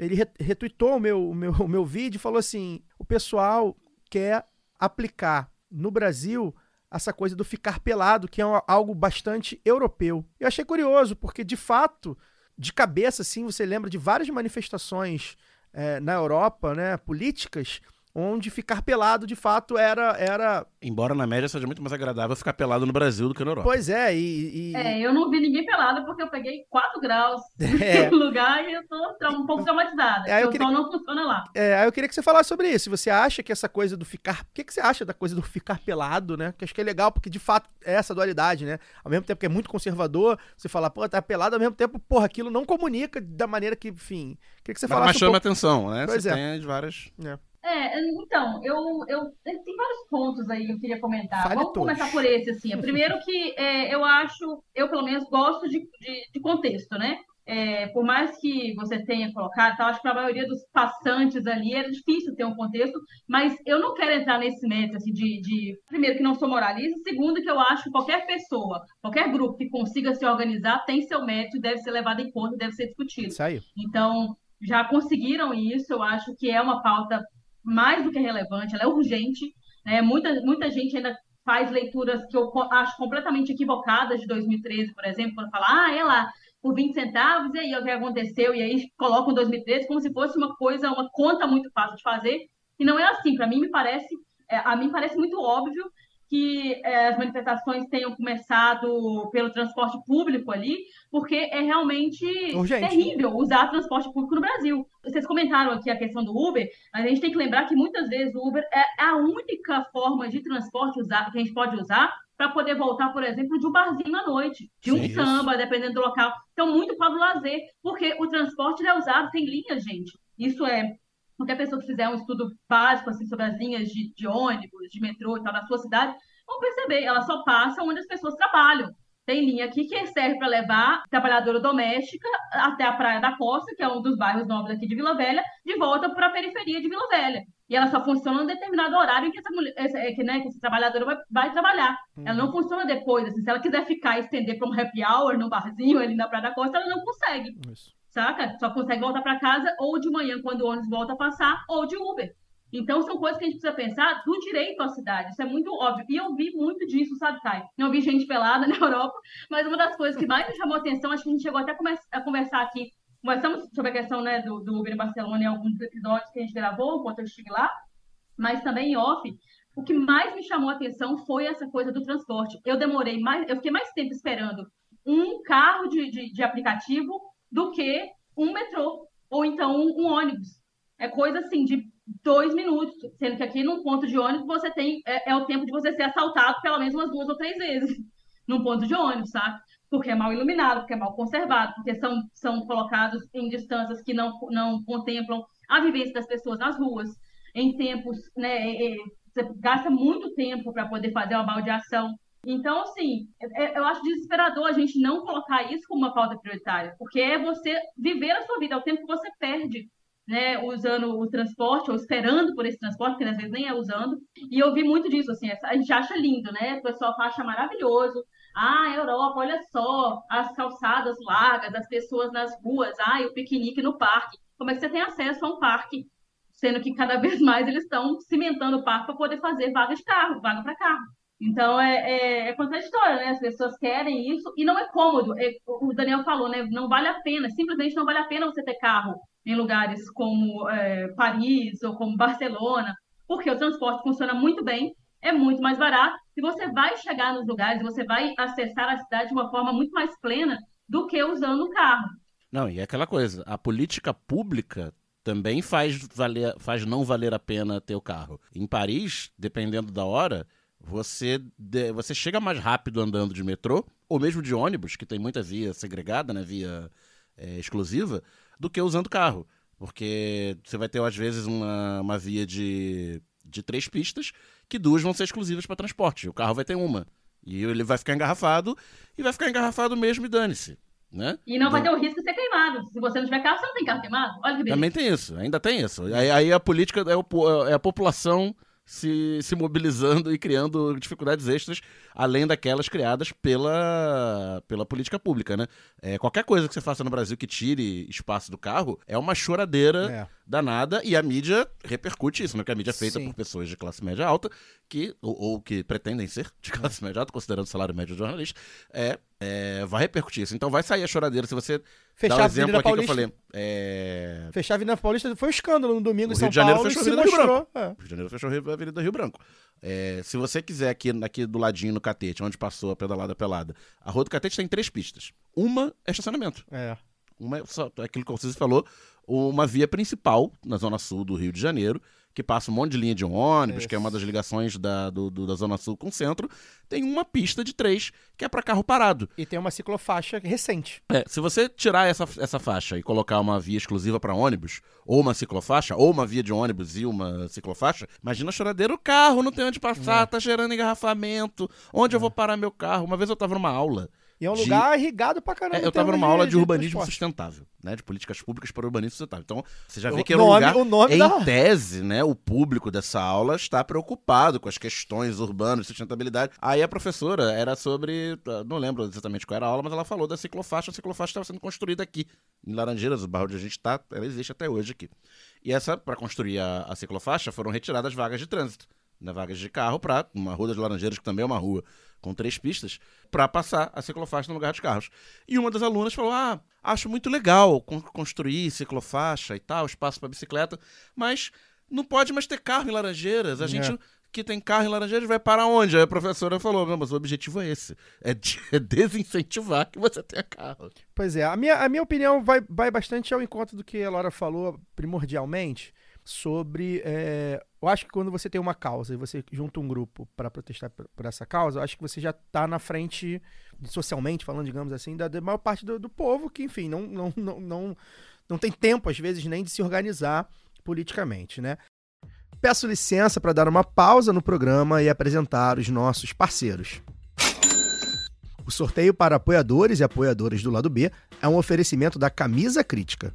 Ele re- retweetou o meu, o, meu, o meu vídeo e falou assim: o pessoal quer aplicar no Brasil essa coisa do ficar pelado, que é algo bastante europeu. Eu achei curioso, porque de fato, de cabeça, assim, você lembra de várias manifestações é, na Europa, né, políticas, onde ficar pelado de fato era. era... Embora na média seja muito mais agradável ficar pelado no Brasil do que na Europa. Pois é, e. e- É, eu não vi ninguém pelado porque eu peguei 4 graus É. no lugar e eu tô um pouco traumatizada. É, eu o queria- sol não funciona lá. É, aí eu queria que você falasse sobre isso. Você acha que essa coisa do ficar. O que, que você acha da coisa do ficar pelado, né? Que acho que é legal, porque de fato é essa dualidade, né? Ao mesmo tempo que é muito conservador, você fala, pô, tá pelado, ao mesmo tempo, porra, aquilo não comunica da maneira que, enfim. Queria que você Mas, falasse mas um chama pouco. atenção, né? Pois Você é. tem as várias. É, então, eu, eu tem vários pontos aí que eu queria comentar. Fale Vamos todos. começar por esse, assim. Primeiro que é, eu acho, eu pelo menos gosto de, de, de contexto, né? É, por mais que você tenha colocado, tá, eu acho que para a maioria dos passantes ali era difícil ter um contexto, mas eu não quero entrar nesse mérito assim, de, de, primeiro, que não sou moralista, segundo, que eu acho que qualquer pessoa, qualquer grupo que consiga se organizar tem seu mérito e deve ser levado em conta, deve ser discutido. Isso aí. Então, já conseguiram isso, eu acho que é uma pauta mais do que relevante, ela é urgente. Né? Muita, muita gente ainda faz leituras que eu acho completamente equivocadas de 2013, por exemplo, quando fala, ah, lá, por 20 centavos, e aí o que aconteceu? E aí colocam 2013 como se fosse uma coisa, uma conta muito fácil de fazer. E não é assim, para mim me parece, é, a mim parece muito óbvio que é, as manifestações tenham começado pelo transporte público ali, porque é realmente Urgente. terrível usar transporte público no Brasil. Vocês comentaram aqui a questão do Uber, mas a gente tem que lembrar que muitas vezes o Uber é a única forma de transporte usar, que a gente pode usar para poder voltar, por exemplo, de um barzinho à noite, de um Sim, isso. samba, dependendo do local. Então, muito para o lazer, porque o transporte é usado, tem linhas, gente. Isso é qualquer pessoa que fizer um estudo básico assim, sobre as linhas de, de ônibus, de metrô e tal da sua cidade, vão perceber, elas só passam onde as pessoas trabalham. Tem linha aqui que serve para levar trabalhadora doméstica até a Praia da Costa, que é um dos bairros nobres aqui de Vila Velha, de volta para a periferia de Vila Velha. E ela só funciona em determinado horário em que essa, mulher, é que, né, que essa trabalhadora vai, vai trabalhar. Ela não funciona depois. Assim, se ela quiser ficar e estender para um happy hour no barzinho ali na Praia da Costa, ela não consegue Isso. Saca? Só consegue voltar para casa ou de manhã quando o ônibus volta a passar, ou de Uber. Então são coisas que a gente precisa pensar do direito à cidade. Isso é muito óbvio. E eu vi muito disso, sabe, Kai? Não vi gente pelada na Europa, mas uma das coisas que mais me chamou atenção, acho que a gente chegou até a conversar aqui. Conversamos sobre a questão né, do, do Uber em Barcelona em alguns episódios que a gente gravou enquanto eu estive lá, mas também em off. O que mais me chamou a atenção foi essa coisa do transporte. Eu demorei mais, eu fiquei mais tempo esperando um carro de, de, de aplicativo do que um metrô ou então um, um ônibus. É coisa assim de dois minutos, sendo que aqui num ponto de ônibus você tem é, é o tempo de você ser assaltado pelo menos umas duas ou três vezes num ponto de ônibus, sabe? Porque é mal iluminado, porque é mal conservado, porque são, são colocados em distâncias que não, não contemplam a vivência das pessoas nas ruas, em tempos, né? é, é, você gasta muito tempo para poder fazer uma baldeação. Então, assim, é- eu acho desesperador a gente não colocar isso como uma pauta prioritária, porque é você viver a sua vida, é o tempo que você perde, né, usando o transporte ou esperando por esse transporte, que às vezes nem é usando. E eu vi muito disso, assim, a gente acha lindo, né? O pessoal acha maravilhoso. Ah, Europa, olha só, as calçadas largas, as pessoas nas ruas, ah, o piquenique no parque. Como é que você tem acesso a um parque? Sendo que cada vez mais eles estão cimentando o parque para poder fazer vaga de carro, vaga para carro. Então é, é, é contraditório, né? As pessoas querem isso e não é cômodo. É, o Daniel falou, né? Não vale a pena, simplesmente não vale a pena você ter carro em lugares como é, Paris ou como Barcelona, porque o transporte funciona muito bem, é muito mais barato e você vai chegar nos lugares, você vai acessar a cidade de uma forma muito mais plena do que usando o carro. Não, e é aquela coisa, a política pública também faz, valer, faz não valer a pena ter o carro. Em Paris, dependendo da hora, você, de- você chega mais rápido andando de metrô, ou mesmo de ônibus, que tem muita via segregada, né, via é, exclusiva, do que usando carro. Porque você vai ter, às vezes, uma, uma via de, de três pistas, que duas vão ser exclusivas para transporte. O carro vai ter uma. E ele vai ficar engarrafado, e vai ficar engarrafado mesmo e dane-se. Né? E não vai ter o risco de ser queimado. Se você não tiver carro, você não tem carro queimado. Olha que beleza. Também tem isso, ainda tem isso. Aí, aí a política é, o é a população se, se mobilizando e criando dificuldades extras, além daquelas criadas pela, pela política pública, né? É, qualquer coisa que você faça no Brasil que tire espaço do carro é uma choradeira É. danada e a mídia repercute isso, né? Porque a mídia é feita Sim. por pessoas de classe média alta que, ou, ou que pretendem ser de classe média alta, considerando o salário médio do jornalista, é, é, vai repercutir isso. Então vai sair a choradeira se você Fechar dá o exemplo aqui que eu Paulista. falei. É, Fechar a Avenida Paulista foi um escândalo no domingo O em Rio São de Janeiro Paulo e fechou a Avenida Rio mostrou. É. o Rio de Janeiro fechou a Avenida Rio Branco. É, se você quiser aqui, aqui do ladinho no Catete, onde passou a pedalada pelada, a Rua do Catete tem três pistas. Uma é estacionamento. É. Uma é só, aquilo que você falou, uma via principal na zona sul do Rio de Janeiro, que passa um monte de linha de ônibus, que é uma das ligações da, do- do- da zona sul com o centro. Tem uma pista de três que é para carro parado. E tem uma ciclofaixa recente. É, se você tirar essa, essa faixa e colocar uma via exclusiva para ônibus, ou uma ciclofaixa, ou uma via de ônibus e uma ciclofaixa, imagina a choradeira, o carro não tem onde passar, tá gerando engarrafamento, onde eu vou parar meu carro? Uma vez eu tava numa aula. E é um de- lugar irrigado pra caramba. É, eu tava numa aula de urbanismo transporte. sustentável, né? De políticas públicas para urbanismo sustentável. Então, você já vê O que era um lugar. o nome em da- tese, né? O público dessa aula está preocupado com as questões urbanas, sustentabilidade. Aí a professora era sobre. Não lembro exatamente qual era a aula, mas ela falou da ciclofaixa. A ciclofaixa estava sendo construída aqui, em Laranjeiras, o bairro onde a gente está, ela existe até hoje aqui. E essa, para construir a, a ciclofaixa, foram retiradas vagas de trânsito. Né, vagas de carro para uma rua das Laranjeiras, que também é uma rua com três pistas, para passar a ciclofaixa no lugar dos carros. E uma das alunas falou: Ah, acho muito legal con- construir ciclofaixa e tal, espaço para bicicleta, mas não pode mais ter carro em Laranjeiras. A gente que tem carro em Laranjeiras vai para onde? Aí a professora falou: Não, mas o objetivo é esse: é, de- é desincentivar que você tenha carro. Pois é, a minha, a minha opinião vai, vai bastante ao encontro do que a Laura falou primordialmente sobre. é, eu acho que quando você tem uma causa e você junta um grupo para protestar por, por essa causa, eu acho que você já está na frente, socialmente falando, digamos assim, da, da maior parte do, do povo que, enfim, não, não, não, não, não tem tempo, às vezes, nem de se organizar politicamente, né? Peço licença para dar uma pausa no programa e apresentar os nossos parceiros. O sorteio para apoiadores e apoiadoras do lado B é um oferecimento da Camisa Crítica.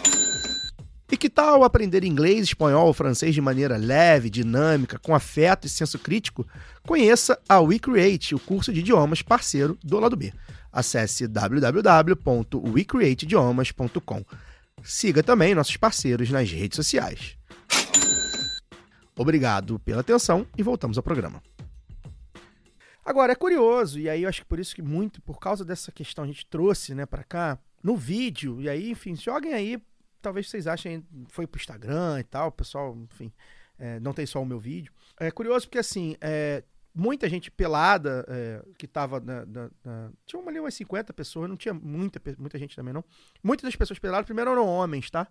E que tal aprender inglês, espanhol francês de maneira leve, dinâmica, com afeto e senso crítico? Conheça a WeCreate, o curso de idiomas parceiro do lado B. Acesse www.wecreateidiomas.com. Siga também nossos parceiros nas redes sociais. Obrigado pela atenção e voltamos ao programa. Agora, é curioso, e aí eu acho que por isso que muito, por causa dessa questão, a gente trouxe, né, pra cá, no vídeo, e aí, enfim, joguem aí, talvez vocês achem, foi pro Instagram e tal, pessoal, enfim, é, não tem só o meu vídeo. É curioso porque, assim, é, muita gente pelada, é, que tava na, na- na- Tinha uma, ali umas 50 pessoas, não tinha muita, muita gente também, não. Muitas das pessoas peladas, primeiro eram homens, tá?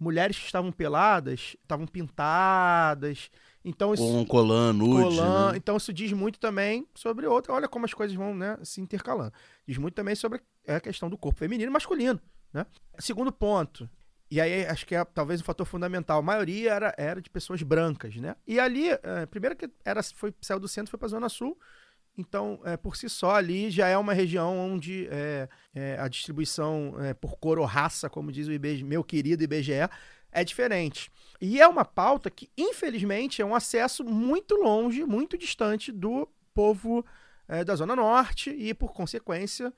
Mulheres que estavam peladas, estavam pintadas, então isso Com um colan nude, colã. né? Então isso diz muito também sobre outra. Olha como as coisas vão né, se intercalando. Diz muito também sobre a questão do corpo feminino e masculino. Né? Segundo ponto. E aí acho que é talvez um fator fundamental. A maioria era, era de pessoas brancas, né? E ali, é, primeiro que era, foi, saiu do centro foi para a Zona Sul. Então, é, por si só, ali já é uma região onde é, é, a distribuição é, por cor ou raça, como diz o IBGE, meu querido IBGE, é diferente. E é uma pauta que, infelizmente, é um acesso muito longe, muito distante do povo é, da Zona Norte e, por consequência,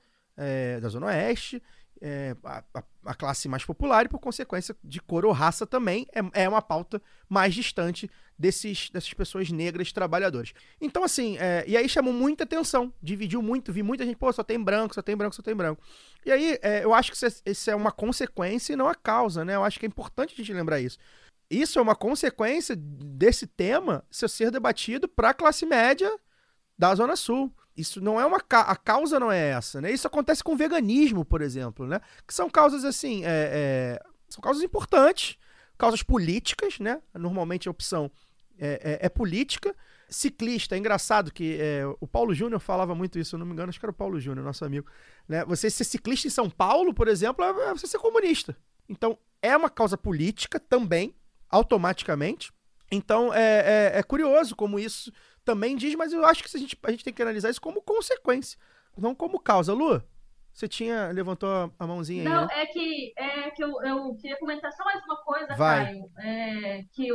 da Zona Oeste, é, a, a- classe mais popular e, por consequência, de cor ou raça também é, é uma pauta mais distante desses, dessas pessoas negras trabalhadoras. Então, assim, é, e aí chamou muita atenção, dividiu muito, vi muita gente, pô, só tem branco, só tem branco, só tem branco. E aí, é, eu acho que isso é, isso é uma consequência e não a causa, né? Eu acho que é importante a gente lembrar isso. Isso é uma consequência desse tema ser debatido para a classe média da Zona Sul. Isso não é uma ca- a causa não é essa, né? Isso acontece com o veganismo, por exemplo, né? Que são causas assim, é- é, são causas importantes, causas políticas, né? Normalmente a opção é, é- é política. ciclista, é engraçado que é, o Paulo Júnior falava muito isso, eu não me engano, acho que era o Paulo Júnior, nosso amigo. Né? Você ser ciclista em São Paulo, por exemplo, é você ser comunista. Então, é uma causa política também, automaticamente. Então, é, é, é curioso como isso também diz, mas eu acho que a gente, a gente tem que analisar isso como consequência, não como causa. Lu, você tinha. levantou a mãozinha aí. Não, né? é que, é que eu, eu queria comentar só mais uma coisa, Vai. Caio. É, que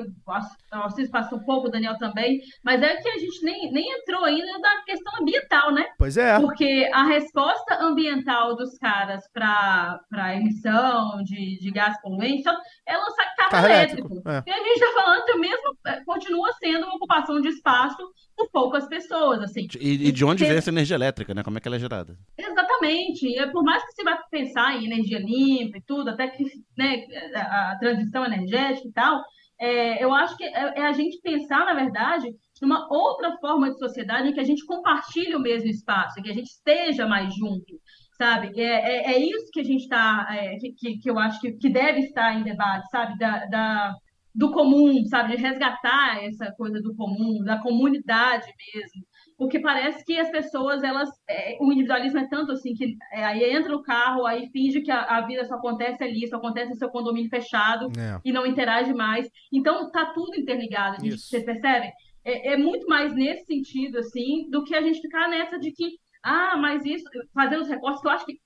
Assis- o passou um pouco, o Daniel também, mas é que a gente nem, nem entrou ainda na questão ambiental, né? Pois é. Porque a resposta ambiental dos caras para a emissão de, de gás poluente é lançar carro, Carro elétrico. elétrico, é. E a gente está falando que o mesmo é, continua sendo uma ocupação de espaço por poucas pessoas, assim. E, e de onde vem essa energia elétrica, né? Como é que ela é gerada? Exatamente. E é por mais que você vá pensar em energia limpa e tudo, até que né, a, a transição energética e tal, é, eu acho que é, é a gente pensar, na verdade, numa outra forma de sociedade em que a gente compartilhe o mesmo espaço, em que a gente esteja mais junto, sabe? É, é, é isso que a gente está, que, que, que eu acho que, que deve estar em debate, sabe? Da, da, do comum, sabe? De resgatar essa coisa do comum, da comunidade mesmo porque parece que as pessoas, elas, é, o individualismo é tanto assim que é, aí entra o carro, aí finge que a, a vida só acontece ali, só acontece no seu condomínio fechado É. e não interage mais. Então tá tudo interligado, gente. Vocês percebem? É, é muito mais nesse sentido assim do que a gente ficar nessa de que ah, mas isso, fazendo os recortes, que eu acho que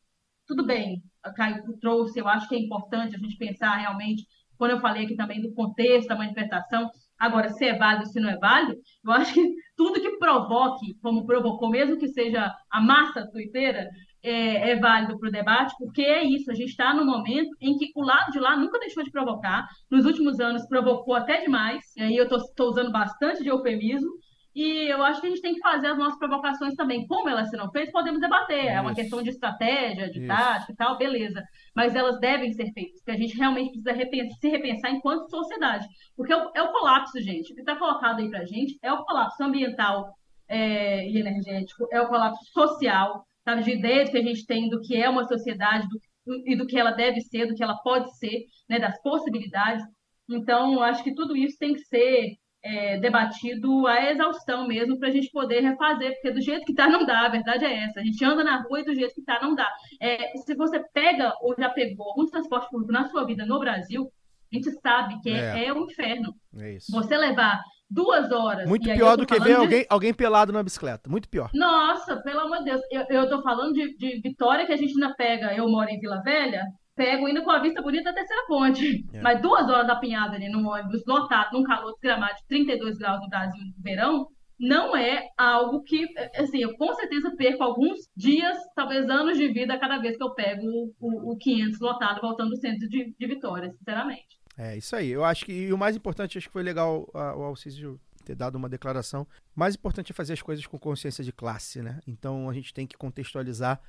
tudo bem, a Caio trouxe, eu acho que é importante a gente pensar realmente, quando eu falei aqui também do contexto da manifestação, agora, se é válido, se não é válido, eu acho que tudo que provoque, como provocou, mesmo que seja a massa tuiteira, é, é válido para o debate, porque é isso, a gente está num momento em que o lado de lá nunca deixou de provocar, nos últimos anos provocou até demais, e aí eu estou usando bastante de eufemismo, e eu acho que a gente tem que fazer as nossas provocações também. Como elas serão feitas, podemos debater. É uma Isso. questão de estratégia, de Isso. tática e tal, beleza. Mas elas devem ser feitas, porque a gente realmente precisa repensar- se repensar enquanto sociedade. Porque é o, é o colapso, gente. O que está colocado aí pra gente é o colapso ambiental é, e energético, é o colapso social, sabe, de ideias que a gente tem do que é uma sociedade do- e do que ela deve ser, do que ela pode ser, né, das possibilidades. Então, eu acho que tudo isso tem que ser é, debatido à exaustão mesmo para a gente poder refazer, porque do jeito que está não dá, a verdade é essa. A gente anda na rua e do jeito que está não dá. É, se você pega ou já pegou algum transporte público na sua vida no Brasil, a gente sabe que é, É. é um inferno. É isso. Você levar duas horas. Muito pior do que ver de- alguém, alguém pelado na bicicleta. Muito pior. Nossa, pelo amor de Deus. Eu, eu tô falando de, de Vitória, que a gente ainda pega. Eu moro em Vila Velha, pego ainda com a vista bonita da terceira ponte. É. Mas duas horas apinhada ali no ônibus, lotado, num calor desgramado de 32 graus no Brasil no verão, não é algo que, assim, eu com certeza perco alguns dias, talvez anos de vida cada vez que eu pego o, o, o 500 lotado voltando do centro de, de Vitória, sinceramente. É isso aí. Eu acho que e o mais importante, acho que foi legal a- o Alcísio ter dado uma declaração. O mais importante é fazer as coisas com consciência de classe, né? Então a gente tem que contextualizar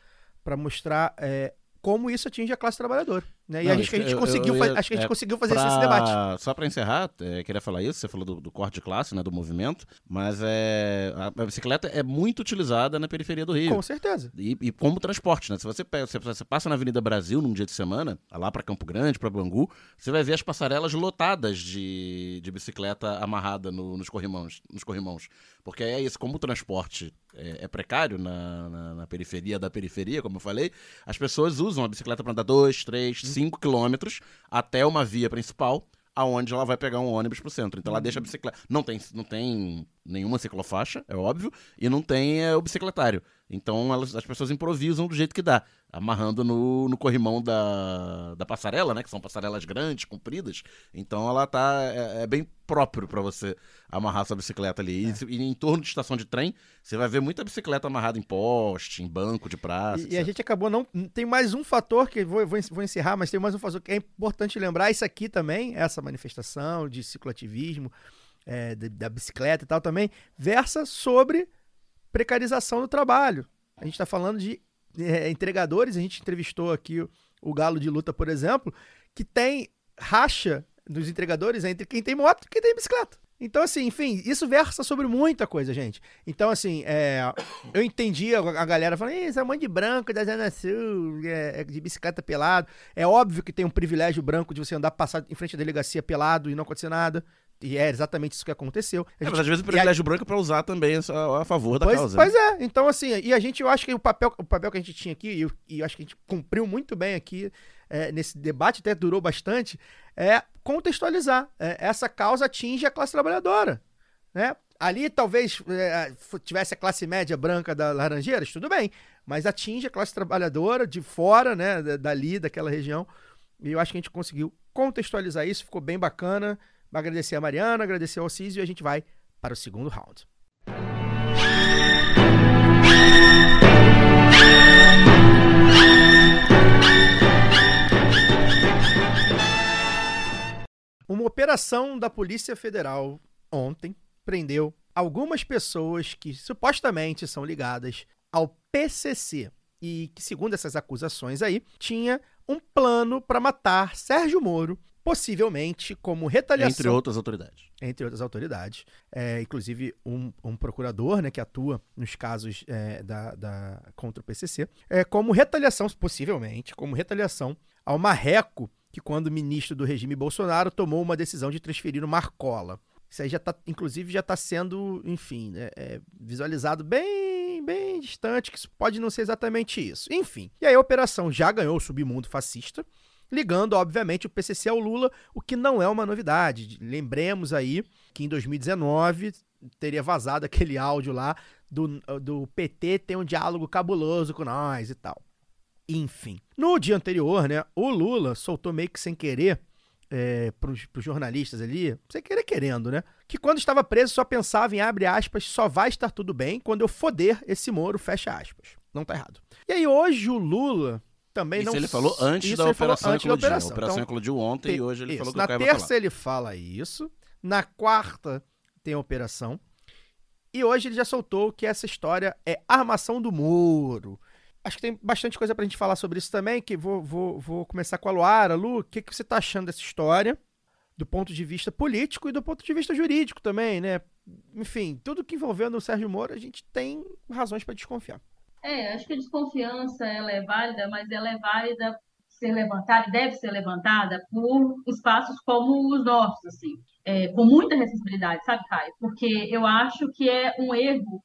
para mostrar é, como isso atinge a classe trabalhadora. Né? E Não, a gente, a gente eu- conseguiu, eu acho que a gente é, conseguiu fazer Pra- esse debate. Só pra encerrar, é, queria falar isso, você falou do, do corte de classe, né, do movimento, mas é, a, a bicicleta é muito utilizada na periferia do Rio. Com certeza. E, e como transporte, né? Se você, pega, se você passa na Avenida Brasil num dia de semana, lá pra Campo Grande, pra Bangu, você vai ver as passarelas lotadas de, de bicicleta amarrada no- nos, corrimãos, nos corrimãos. Porque é isso, como o transporte é, é precário na, na- na periferia da periferia, como eu falei, as pessoas usam a bicicleta para andar 2, 3, 5 quilômetros até uma via principal, aonde ela vai pegar um ônibus pro centro. Então ela deixa a bicicleta. Não tem, não tem nenhuma ciclofaixa, é óbvio, e não tem é, o bicicletário. Então elas- as pessoas improvisam do jeito que dá, amarrando no, no corrimão da, da passarela, né? Que são passarelas grandes, compridas. Então ela tá. É, é bem próprio para você amarrar sua bicicleta ali. E se- E, em torno de estação de trem, você vai ver muita bicicleta amarrada em poste, em banco de praça. E, e a gente acabou não. Tem mais um fator que vou, vou, vou encerrar, mas tem mais um fator que é importante lembrar. Isso aqui também, essa manifestação de cicloativismo, é, da bicicleta e tal, também versa sobre precarização do trabalho. A gente está falando de é, entregadores, a gente entrevistou aqui o, o Galo de Luta, por exemplo, que tem racha dos entregadores entre quem tem moto e quem tem bicicleta. Então, assim, enfim, isso versa sobre muita coisa, gente. Então, assim, é, eu entendi a, a galera falando, isso é um monte de branco da Zona Sul, é, é de bicicleta pelado. É óbvio que tem um privilégio branco de você andar passar em frente à delegacia pelado e não acontecer nada. E é exatamente isso que aconteceu. A É, gente- mas às vezes o e a- privilégio branco é pra usar também a, a favor da pois, causa. né? pois é, então assim, e a gente, eu acho que o papel, o papel que a gente tinha aqui, e eu, e eu acho que a gente cumpriu muito bem aqui é, nesse debate, até durou bastante, é contextualizar. É, essa causa atinge a classe trabalhadora, né? Ali talvez é, tivesse a classe média branca da Laranjeiras, tudo bem, mas atinge a classe trabalhadora de fora, né, da- dali, daquela região, e eu acho que a gente conseguiu contextualizar isso, ficou bem bacana. Agradecer a Mariana, agradecer ao Alcísio e a gente vai para o segundo round. Uma operação da Polícia Federal ontem prendeu algumas pessoas que supostamente são ligadas ao PCC e que, segundo essas acusações aí, tinha um plano para matar Sérgio Moro, possivelmente como retaliação Entre outras autoridades. entre outras autoridades, é, inclusive um, um procurador né, que atua nos casos é, da, da- contra o PCC, é, como retaliação, possivelmente, como retaliação ao Marreco, que quando ministro do regime Bolsonaro tomou uma decisão de transferir o Marcola. Isso aí já está, inclusive, já está sendo, enfim, né, é, visualizado bem, bem distante, que isso pode não ser exatamente isso. Enfim, e aí a operação já ganhou o submundo fascista, ligando, obviamente, o PCC ao Lula, o que não é uma novidade. Lembremos aí que em 2019 teria vazado aquele áudio lá do, do PT tem um diálogo cabuloso com nós e tal. Enfim. No dia anterior, né, o Lula soltou meio que sem querer é, para os jornalistas ali, sem querer querendo, né? Que quando estava preso só pensava em, abre aspas, só vai estar tudo bem quando eu foder esse Moro, fecha aspas. Não tá errado. E aí hoje o Lula também Isso não... ele falou antes da operação antes da eclodiu. operação. A operação Então, eclodiu ontem e hoje ele isso. falou que Na o Caio terça ele fala isso. Na quarta tem a operação. E hoje ele já soltou que essa história é armação do muro. Acho que tem bastante coisa pra gente falar sobre isso também, que vou, vou, vou começar com a Luara. Lu, o que, que você tá achando dessa história? Do ponto de vista político e do ponto de vista jurídico também, né? Enfim, tudo que envolvendo o Sérgio Moro, a gente tem razões pra desconfiar. É, acho que a desconfiança ela é válida, mas ela é válida ser levantada deve ser levantada por espaços como os nossos, assim, é, com muita responsabilidade, sabe, Caio? Porque eu acho que é um erro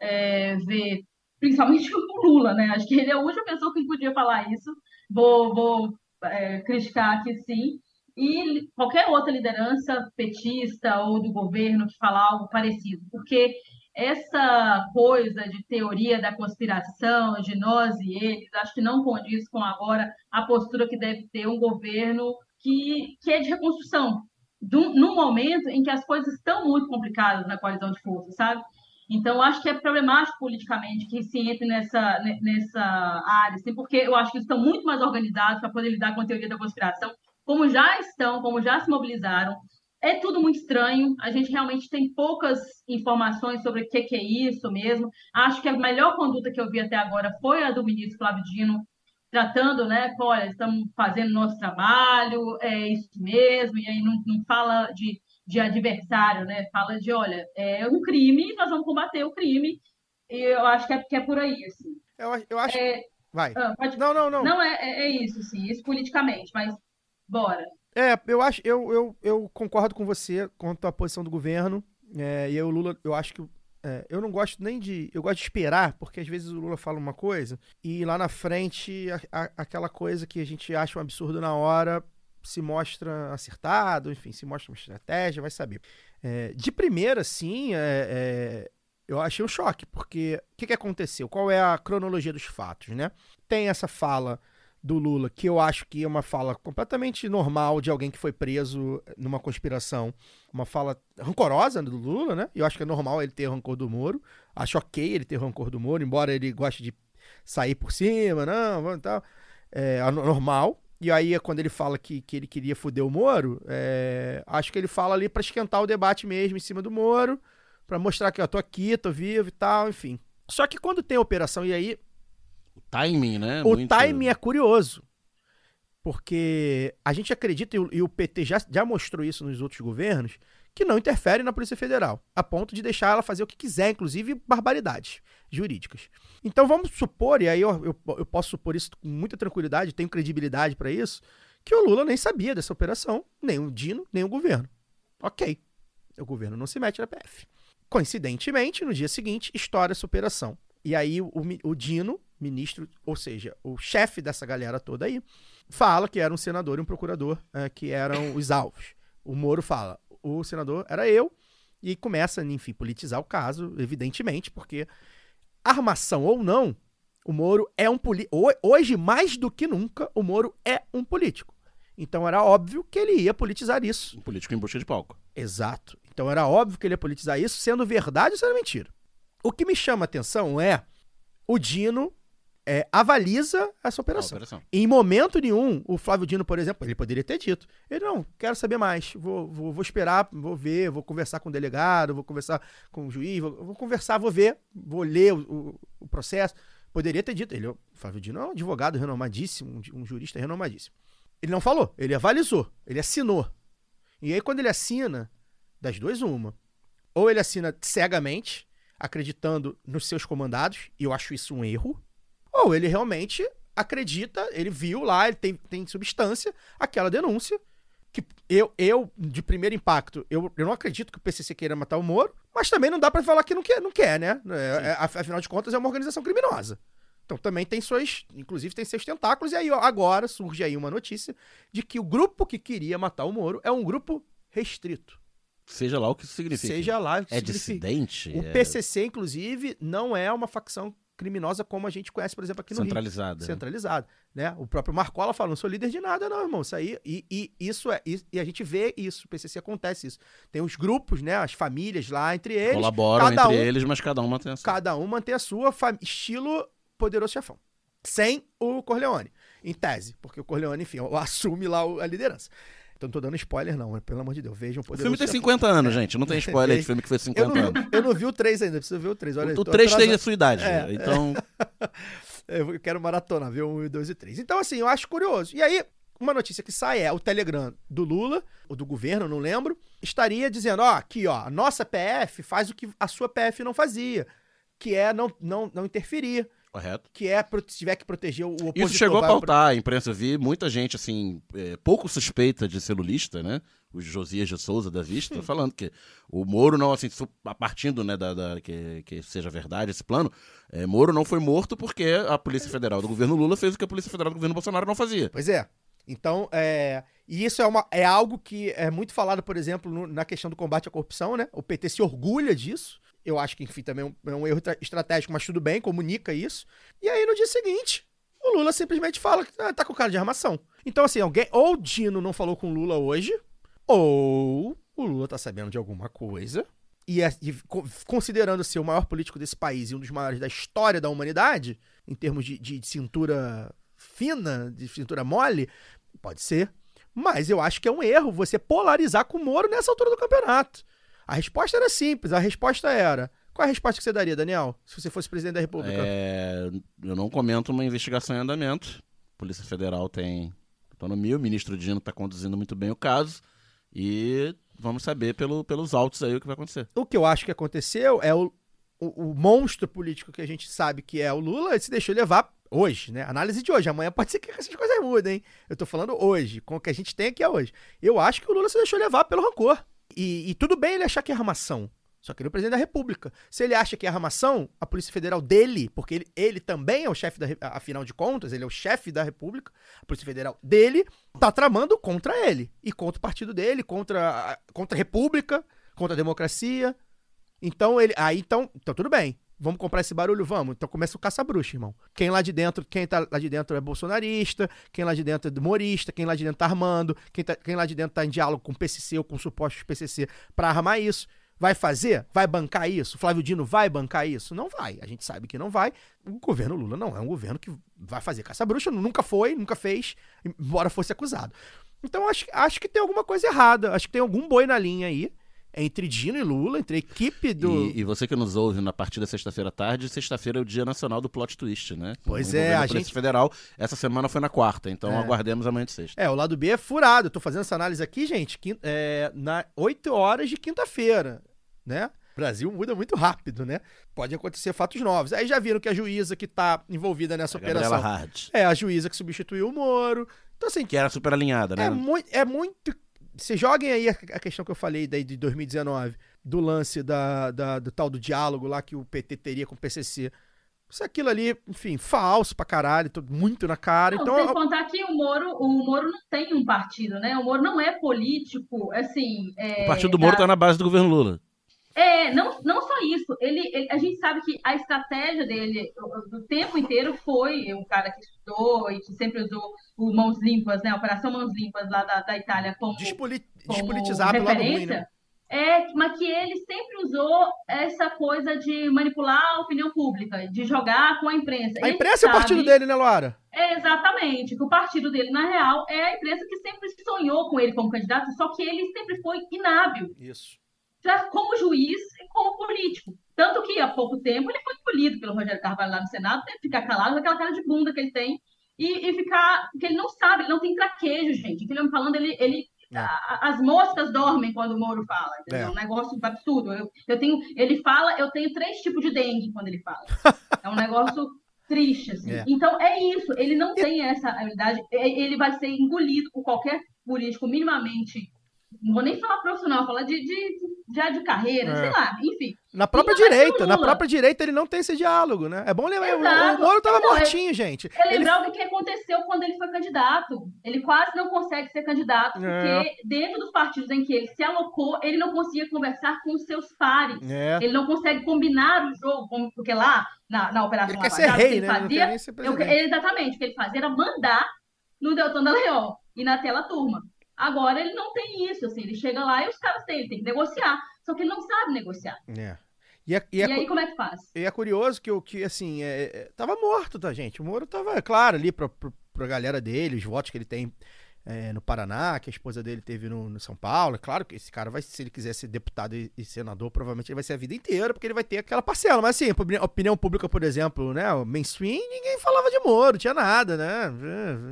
é, ver, principalmente o Lula, né? Acho que ele é a única pessoa que podia falar isso. Vou, vou é, criticar aqui sim. E qualquer outra liderança petista ou do governo que falar algo parecido, porque essa coisa de teoria da conspiração, de nós e eles, acho que não condiz com agora a postura que deve ter um governo que, que é de reconstrução, do, momento em que as coisas estão muito complicadas na coalizão de forças, sabe? Então, acho que é problemático politicamente que se entre nessa, ne- nessa área, assim, porque eu acho que eles estão muito mais organizados para poder lidar com a teoria da conspiração, como já estão, como já se mobilizaram. É tudo muito estranho, a gente realmente tem poucas informações sobre o que, que é isso mesmo. Acho que a melhor conduta que eu vi até agora foi a do ministro Flávio Dino, tratando, né, olha, estamos fazendo nosso trabalho, é isso mesmo, e aí não, não fala de, de adversário, né, fala de, olha, é um crime, nós vamos combater o crime, e eu acho que é, que é por aí, assim. Eu, eu acho. É, Vai. ah, pode- Não, não, não. não é, é, é isso, sim, isso politicamente, mas bora. É, eu acho, eu, eu, eu concordo com você quanto à posição do governo. É, e o Lula, eu acho que. é, eu não gosto nem de. Eu gosto de esperar, porque às vezes o Lula fala uma coisa e lá na frente a- a- aquela coisa que a gente acha um absurdo na hora se mostra acertado, enfim, se mostra uma estratégia, vai saber. É, de primeira, sim, é, é, eu achei um choque, porque o que, que aconteceu? Qual é a cronologia dos fatos, né? Tem essa fala do Lula, que eu acho que é uma fala completamente normal de alguém que foi preso numa conspiração. Uma fala rancorosa do Lula, né? Eu acho que é normal ele ter rancor do Moro. Acho ok ele ter rancor do Moro, embora ele goste de sair por cima, não, vamos tal. É a- normal. E aí, quando ele fala que, que ele queria foder o Moro, é, acho que ele fala ali pra esquentar o debate mesmo em cima do Moro, pra mostrar que eu tô aqui, tô vivo e tal, enfim. Só que quando tem a operação, e aí timing, né? o muito- timing é curioso. Porque a gente acredita, e o, PT já, já mostrou isso nos outros governos, que não interfere na Polícia Federal, a ponto de deixar ela fazer o que quiser, inclusive barbaridades jurídicas. Então vamos supor, e aí eu, eu, eu posso supor isso com muita tranquilidade, tenho credibilidade para isso, que o Lula nem sabia dessa operação, nem o Dino, nem o governo. Ok, o governo não se mete na PF. Coincidentemente, no dia seguinte, estoura essa operação. E aí o, o Dino, ministro, ou seja, o chefe dessa galera toda aí, fala que era um senador e um procurador eh, que eram os alvos. O Moro fala, o senador era eu, e começa, enfim, politizar o caso, evidentemente, porque armação ou não, o Moro é um político. Hoje, mais do que nunca, o Moro é um político. Então era óbvio que ele ia politizar isso. Um político em busca de palco. Exato. Então era óbvio que ele ia politizar isso, sendo verdade ou sendo mentira. O que me chama a atenção é o Dino é, avaliza essa operação. operação. Em momento nenhum, o Flávio Dino, por exemplo, ele poderia ter dito: ele não, quero saber mais, vou, vou, vou esperar, vou ver, vou conversar com o delegado, vou conversar com o juiz, vou, vou conversar, vou ver, vou ler o, o- o processo. Poderia ter dito. Ele, o Flávio Dino é um advogado renomadíssimo, um, um jurista renomadíssimo. Ele não falou, ele avalizou, ele assinou. E aí, quando ele assina, das duas, uma. Ou ele assina cegamente, acreditando nos seus comandados, e eu acho isso um erro, ou ele realmente acredita, ele viu lá, ele tem, tem substância, aquela denúncia, que eu, eu de primeiro impacto, eu, eu não acredito que o PCC queira matar o Moro, mas também não dá pra falar que não quer, não quer né? É, é, af- afinal de contas, é uma organização criminosa. Então também tem suas, inclusive tem seus tentáculos, e aí agora surge aí uma notícia de que o grupo que queria matar o Moro é um grupo restrito. Seja lá o que isso significa. Seja lá o que É significa. dissidente? O é PCC, inclusive, não é uma facção criminosa como a gente conhece, por exemplo, aqui no Rio centralizada. né? centralizado, né? O próprio Marcola fala, não sou líder de nada, não, irmão. Isso aí, e, e isso é, e, e a gente vê isso, o PCC acontece isso. Tem os grupos, né? As famílias lá entre eles. Colaboram entre um, eles, mas cada um mantém a sua. Cada um mantém a sua estilo poderoso chefão. Sem o Corleone, em tese, porque o Corleone, enfim, assume lá a liderança. Então não tô dando spoiler, não, mas pelo amor de Deus, vejam o O filme tem chefão. 50 anos, gente. Não tem spoiler de filme que foi Eu 50 não, vi, anos. eu não vi o 3 ainda, preciso ver o 3. Olha, O tô 3 tem a sua idade. É, então, Eu quero maratona, ver um, dois e três. Então, assim, eu acho curioso. E aí, uma notícia que sai é o Telegram do Lula, ou do governo, não lembro, estaria dizendo, ó, aqui, ó, a nossa PF faz o que a sua PF não fazia, que é não, não, não interferir, correto. que é, se tiver que proteger o opositor... Isso chegou a pautar a imprensa. Eu vi muita gente, assim, é, pouco suspeita de ser lulista, né? Os Josias de Souza da Vista, falando que o Moro não, assim, partindo, né, da, da- que, que seja verdade esse plano, é, Moro não foi morto porque a Polícia Federal do governo Lula fez o que a Polícia Federal do governo Bolsonaro não fazia. Pois é. Então, é, e isso é, uma, é algo que é muito falado, por exemplo, no- na questão do combate à corrupção, né? O PT se orgulha disso. Eu acho que, enfim, também é um, é erro tra- estratégico, mas tudo bem, comunica isso. E aí, no dia seguinte, o Lula simplesmente fala que ah, tá com cara de armação. Então, assim, alguém. Ou o Dino não falou com o Lula hoje, ou o Lula tá sabendo de alguma coisa. E, é- e co- considerando ser o maior político desse país e um dos maiores da história da humanidade, em termos de, de cintura fina, de cintura mole, pode ser. Mas eu acho que é um erro você polarizar com o Moro nessa altura do campeonato. A resposta era simples, a resposta era. Qual é a resposta que você daria, Daniel, se você fosse presidente da República? É, eu não comento uma investigação em andamento. A Polícia Federal tem autonomia, o ministro Dino está conduzindo muito bem o caso. E vamos saber pelo, pelos autos aí o que vai acontecer. O que eu acho que aconteceu é o, o, o monstro político que a gente sabe que é o Lula, ele se deixou levar hoje, né? Análise de hoje. Amanhã pode ser que essas coisas mudem, hein? Eu tô falando hoje, com o que a gente tem aqui é hoje. Eu acho que o Lula se deixou levar pelo rancor. E, e tudo bem ele achar que é armação. Só que ele é o presidente da República. Se ele acha que é armação, a Polícia Federal dele, porque ele, ele também é o chefe da. Afinal de contas, ele é o chefe da República, a Polícia Federal dele, tá tramando contra ele. E contra o partido dele, contra, contra a República, contra a democracia. Então ele. Aí então. Então tudo bem. Vamos comprar esse barulho? Vamos. Então começa o caça-bruxa, irmão. Quem lá de dentro, quem tá lá de dentro é bolsonarista, quem lá de dentro é humorista, quem lá de dentro tá armando, quem, tá, quem lá de dentro tá em diálogo com o PCC ou com supostos PCC pra armar isso. Vai fazer? Vai bancar isso? Flávio Dino vai bancar isso? Não vai. A gente sabe que não vai. O governo Lula não é um governo que vai fazer caça-bruxa. Nunca foi, nunca fez, embora fosse acusado. Então acho, acho que tem alguma coisa errada. Acho que tem algum boi na linha aí. Entre Dino e Lula, entre a equipe do. E, e você que nos ouve na partida sexta-feira à tarde, sexta-feira é o dia nacional do plot twist, né? Pois é, a gente- Federal, essa semana foi na quarta, então É. aguardemos amanhã de sexta. É, o lado B é furado. Eu tô fazendo essa análise aqui, gente, quin- é, na 8 horas de quinta-feira, né? O Brasil muda muito rápido, né? Pode acontecer fatos novos. Aí já viram que a juíza que tá envolvida nessa A Gabriela operação Hard, é a juíza que substituiu o Moro. Então, assim, que era super alinhada, né? é, mui é muito se joguem aí a, questão que eu falei daí de 2019, do lance da, da- do tal do diálogo lá que o PT teria com o PCC. Isso aquilo ali, enfim, falso pra caralho, muito na cara. Não, então, sem contar que o Moro, o Moro não tem um partido, né? O Moro não é político, assim. é, O partido do Moro da- tá na base do governo Lula. É, não, não só isso. Ele, ele- a gente sabe que a estratégia dele o- do tempo inteiro foi um cara que estudou e que sempre usou o Mãos Limpas, né? A Operação Mãos Limpas lá da, da Itália como, despoli- como despolitizar pelo lado ruim, referência. né? É, mas que ele sempre usou essa coisa de manipular a opinião pública, de jogar com a imprensa. A Ele imprensa é o partido sabe- dele, né, Laura? é, exatamente, que o partido dele, na real, é a imprensa que sempre sonhou com ele como candidato, só que ele sempre foi inábil, Isso. Como juiz e como político. Tanto que há pouco tempo ele foi engolido pelo Rogério Carvalho lá no Senado, teve que ficar calado com aquela cara de bunda que ele tem e, e ficar. Porque ele não sabe, ele não tem traquejo, gente. O que ele me falando, ele. ele É. a- as moscas dormem quando o Moro fala, entendeu? É. Um negócio absurdo. Eu, eu tenho, ele fala, eu tenho três tipos de dengue quando ele fala. É um negócio triste, assim. É. Então, é isso. Ele não tem essa habilidade. Ele vai ser engolido por qualquer político minimamente. Não vou nem falar profissional, vou falar de, de, já de carreira, É. sei lá, enfim. Na própria Ainda mais direita, na própria direita ele não tem esse diálogo, né? É bom lembrar, o- o. Moro tava Não, é- mortinho, gente. É Ele lembrar o que aconteceu quando ele foi candidato. Ele quase não consegue ser candidato, porque É. dentro dos partidos em que ele se alocou, ele não conseguia conversar com os seus pares. É. Ele não consegue combinar o jogo, porque lá na, na Operação Ele quer ser rei, ele né? Fazia, quer nem ser eu- exatamente, o que ele fazia era mandar no Deltan Dallagnol e na tela turma. Agora ele não tem isso, assim, ele chega lá e os caras têm, ele tem que negociar. Só que ele não sabe negociar. É. E é, e E, é aí como é que faz? E é curioso que o que, assim, é, é- tava morto, tá, gente? O Moro tava, claro, ali pra, pra, pra galera dele, os votos que ele tem é, no Paraná, que a esposa dele teve no, no São Paulo. É claro que esse cara vai, se ele quiser ser deputado e, e senador, provavelmente ele vai ser a vida inteira, porque ele vai ter aquela parcela. Mas assim, a opini- a opinião pública, por exemplo, né? O mainstream, ninguém falava de Moro, tinha nada, né?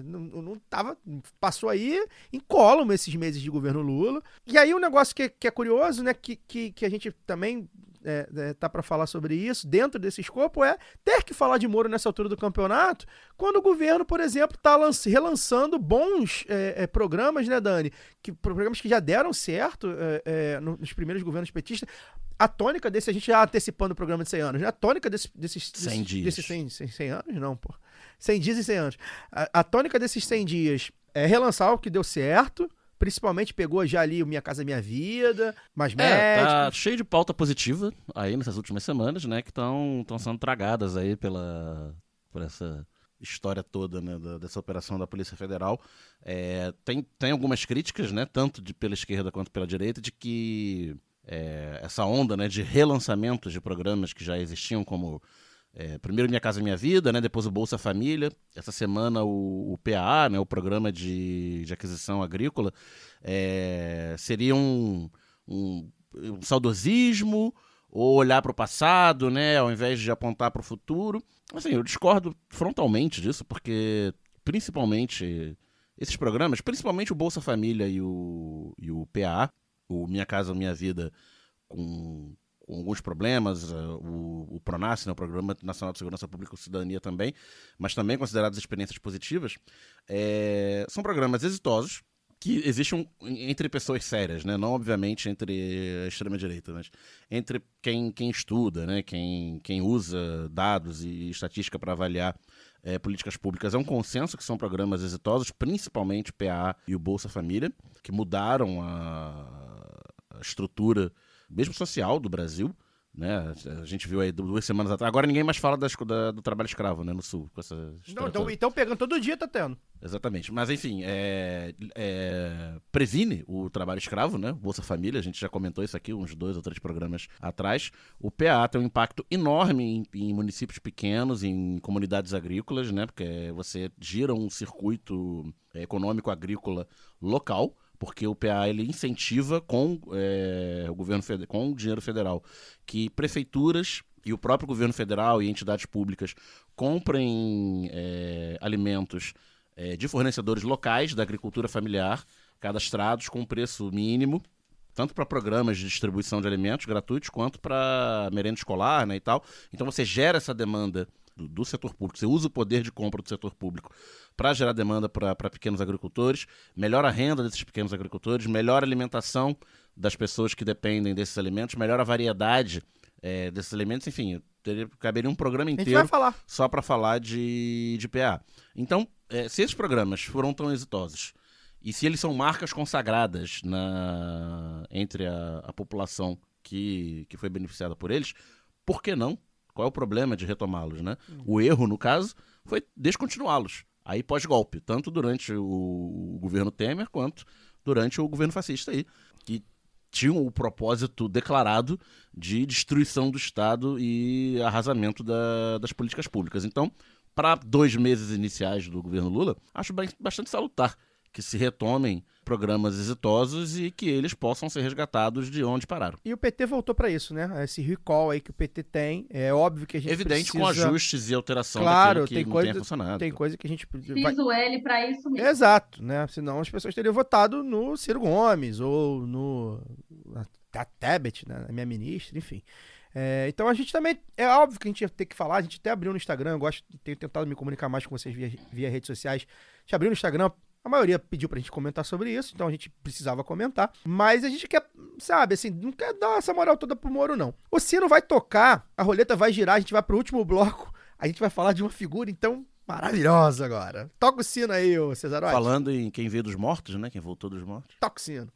Não, não tava. Passou aí incólume esses meses de governo Lula. E aí um negócio que, que é curioso, né? Que, que, que a gente também é, é, tá para falar sobre isso, dentro desse escopo, é ter que falar de Moro nessa altura do campeonato, quando o governo, por exemplo, tá lanç- relançando bons é, é, programas, né, Dani? Que, programas que já deram certo é, é, no- nos primeiros governos petistas. A tônica desse, a gente já antecipando o programa de 100 anos, né? A tônica desse, desses, 100 desses, dias. desses 100, 100, 100 anos, não, pô. 100 dias e 100 anos. A, a tônica desses 100 dias é relançar o que deu certo, principalmente pegou já ali o Minha Casa Minha Vida, mais É, médicos. tá cheio de pauta positiva aí nessas últimas semanas, né? Que estão sendo tragadas aí pela, por essa história toda, né? dessa operação da Polícia Federal. É, tem, tem algumas críticas, né? Tanto de, pela esquerda quanto pela direita, de que é, essa onda né, de relançamentos de programas que já existiam, como é, primeiro Minha Casa Minha Vida, né, depois o Bolsa Família, essa semana o, o PAA, né, o Programa de, de Aquisição Agrícola, é, seria um, um, um saudosismo ou olhar para o passado, né, ao invés de apontar para o futuro. Assim, eu discordo frontalmente disso, porque principalmente esses programas, principalmente o Bolsa Família e o, e o PAA, o Minha Casa Minha Vida, com, com alguns problemas, eh, o, o PRONAS, né, o Programa Nacional de Segurança Pública e Cidadania também, mas também consideradas experiências positivas, eh, são programas exitosos que existem entre pessoas sérias, né? não obviamente entre a extrema-direita, mas entre quem, quem estuda, né? quem, quem usa dados e estatística para avaliar eh, políticas públicas. É um consenso que são programas exitosos, principalmente o PA e o Bolsa Família, que mudaram a, a estrutura, mesmo social, do Brasil. Né? A gente viu aí duas semanas atrás. Agora ninguém mais fala das- da- do trabalho escravo né? no Sul. Com essa Não, então, então pegando todo dia tá tendo. Exatamente. Mas, enfim, é, é, previne o trabalho escravo, né? Bolsa Família, a gente já comentou isso aqui uns dois ou três programas atrás. O PA tem um impacto enorme em, em municípios pequenos, em comunidades agrícolas, né? Porque você gira um circuito econômico agrícola local, porque o PA ele incentiva com é, o governo com o dinheiro federal que prefeituras e o próprio governo federal e entidades públicas comprem é, alimentos é, de fornecedores locais da agricultura familiar, cadastrados com preço mínimo, tanto para programas de distribuição de alimentos gratuitos quanto para merenda escolar né, e tal. Então você gera essa demanda do, do setor público, você usa o poder de compra do setor público para gerar demanda para pequenos agricultores, melhora a renda desses pequenos agricultores, melhora a alimentação das pessoas que dependem desses alimentos, melhora a variedade é, desses alimentos, enfim, teria, caberia um programa inteiro só para falar de, de PA. Então, é, se esses programas foram tão exitosos e se eles são marcas consagradas na, entre a, a população que, que foi beneficiada por eles, por que não? Qual é o problema de retomá-los, né? O erro, no caso, foi descontinuá-los. Aí pós-golpe, tanto durante o, governo Temer quanto durante o governo fascista aí, que tinham o propósito declarado de destruição do Estado e arrasamento da- das políticas públicas. Então, para dois meses iniciais do governo Lula, acho bastante salutar que se retomem programas exitosos e que eles possam ser resgatados de onde pararam. E o PT voltou pra isso, né? Esse recall aí que o PT tem. É óbvio que a gente Evidente com precisa... ajustes e alteração Claro, daquilo que tem não coisa- tenha funcionado. Tem coisa que a gente... vai- Fiz o L pra isso mesmo. Exato, né? Senão as pessoas teriam votado no Ciro Gomes ou no na Tebet, né? Na minha ministra, enfim. É, então a gente também. É óbvio que a gente ia ter que falar, a gente até abriu no Instagram, eu gosto, tenho tentado me comunicar mais com vocês via, via redes sociais. A gente abriu no Instagram, a maioria pediu pra gente comentar sobre isso, então a gente precisava comentar. Mas a gente quer, sabe, assim, não quer dar essa moral toda pro Moro, não. O sino vai tocar, a roleta vai girar, a gente vai pro último bloco, a gente vai falar de uma figura, então, maravilhosa agora. Toca o sino aí, ô Cesarote. Falando em quem veio dos mortos, né? Quem voltou dos mortos. Toca o sino.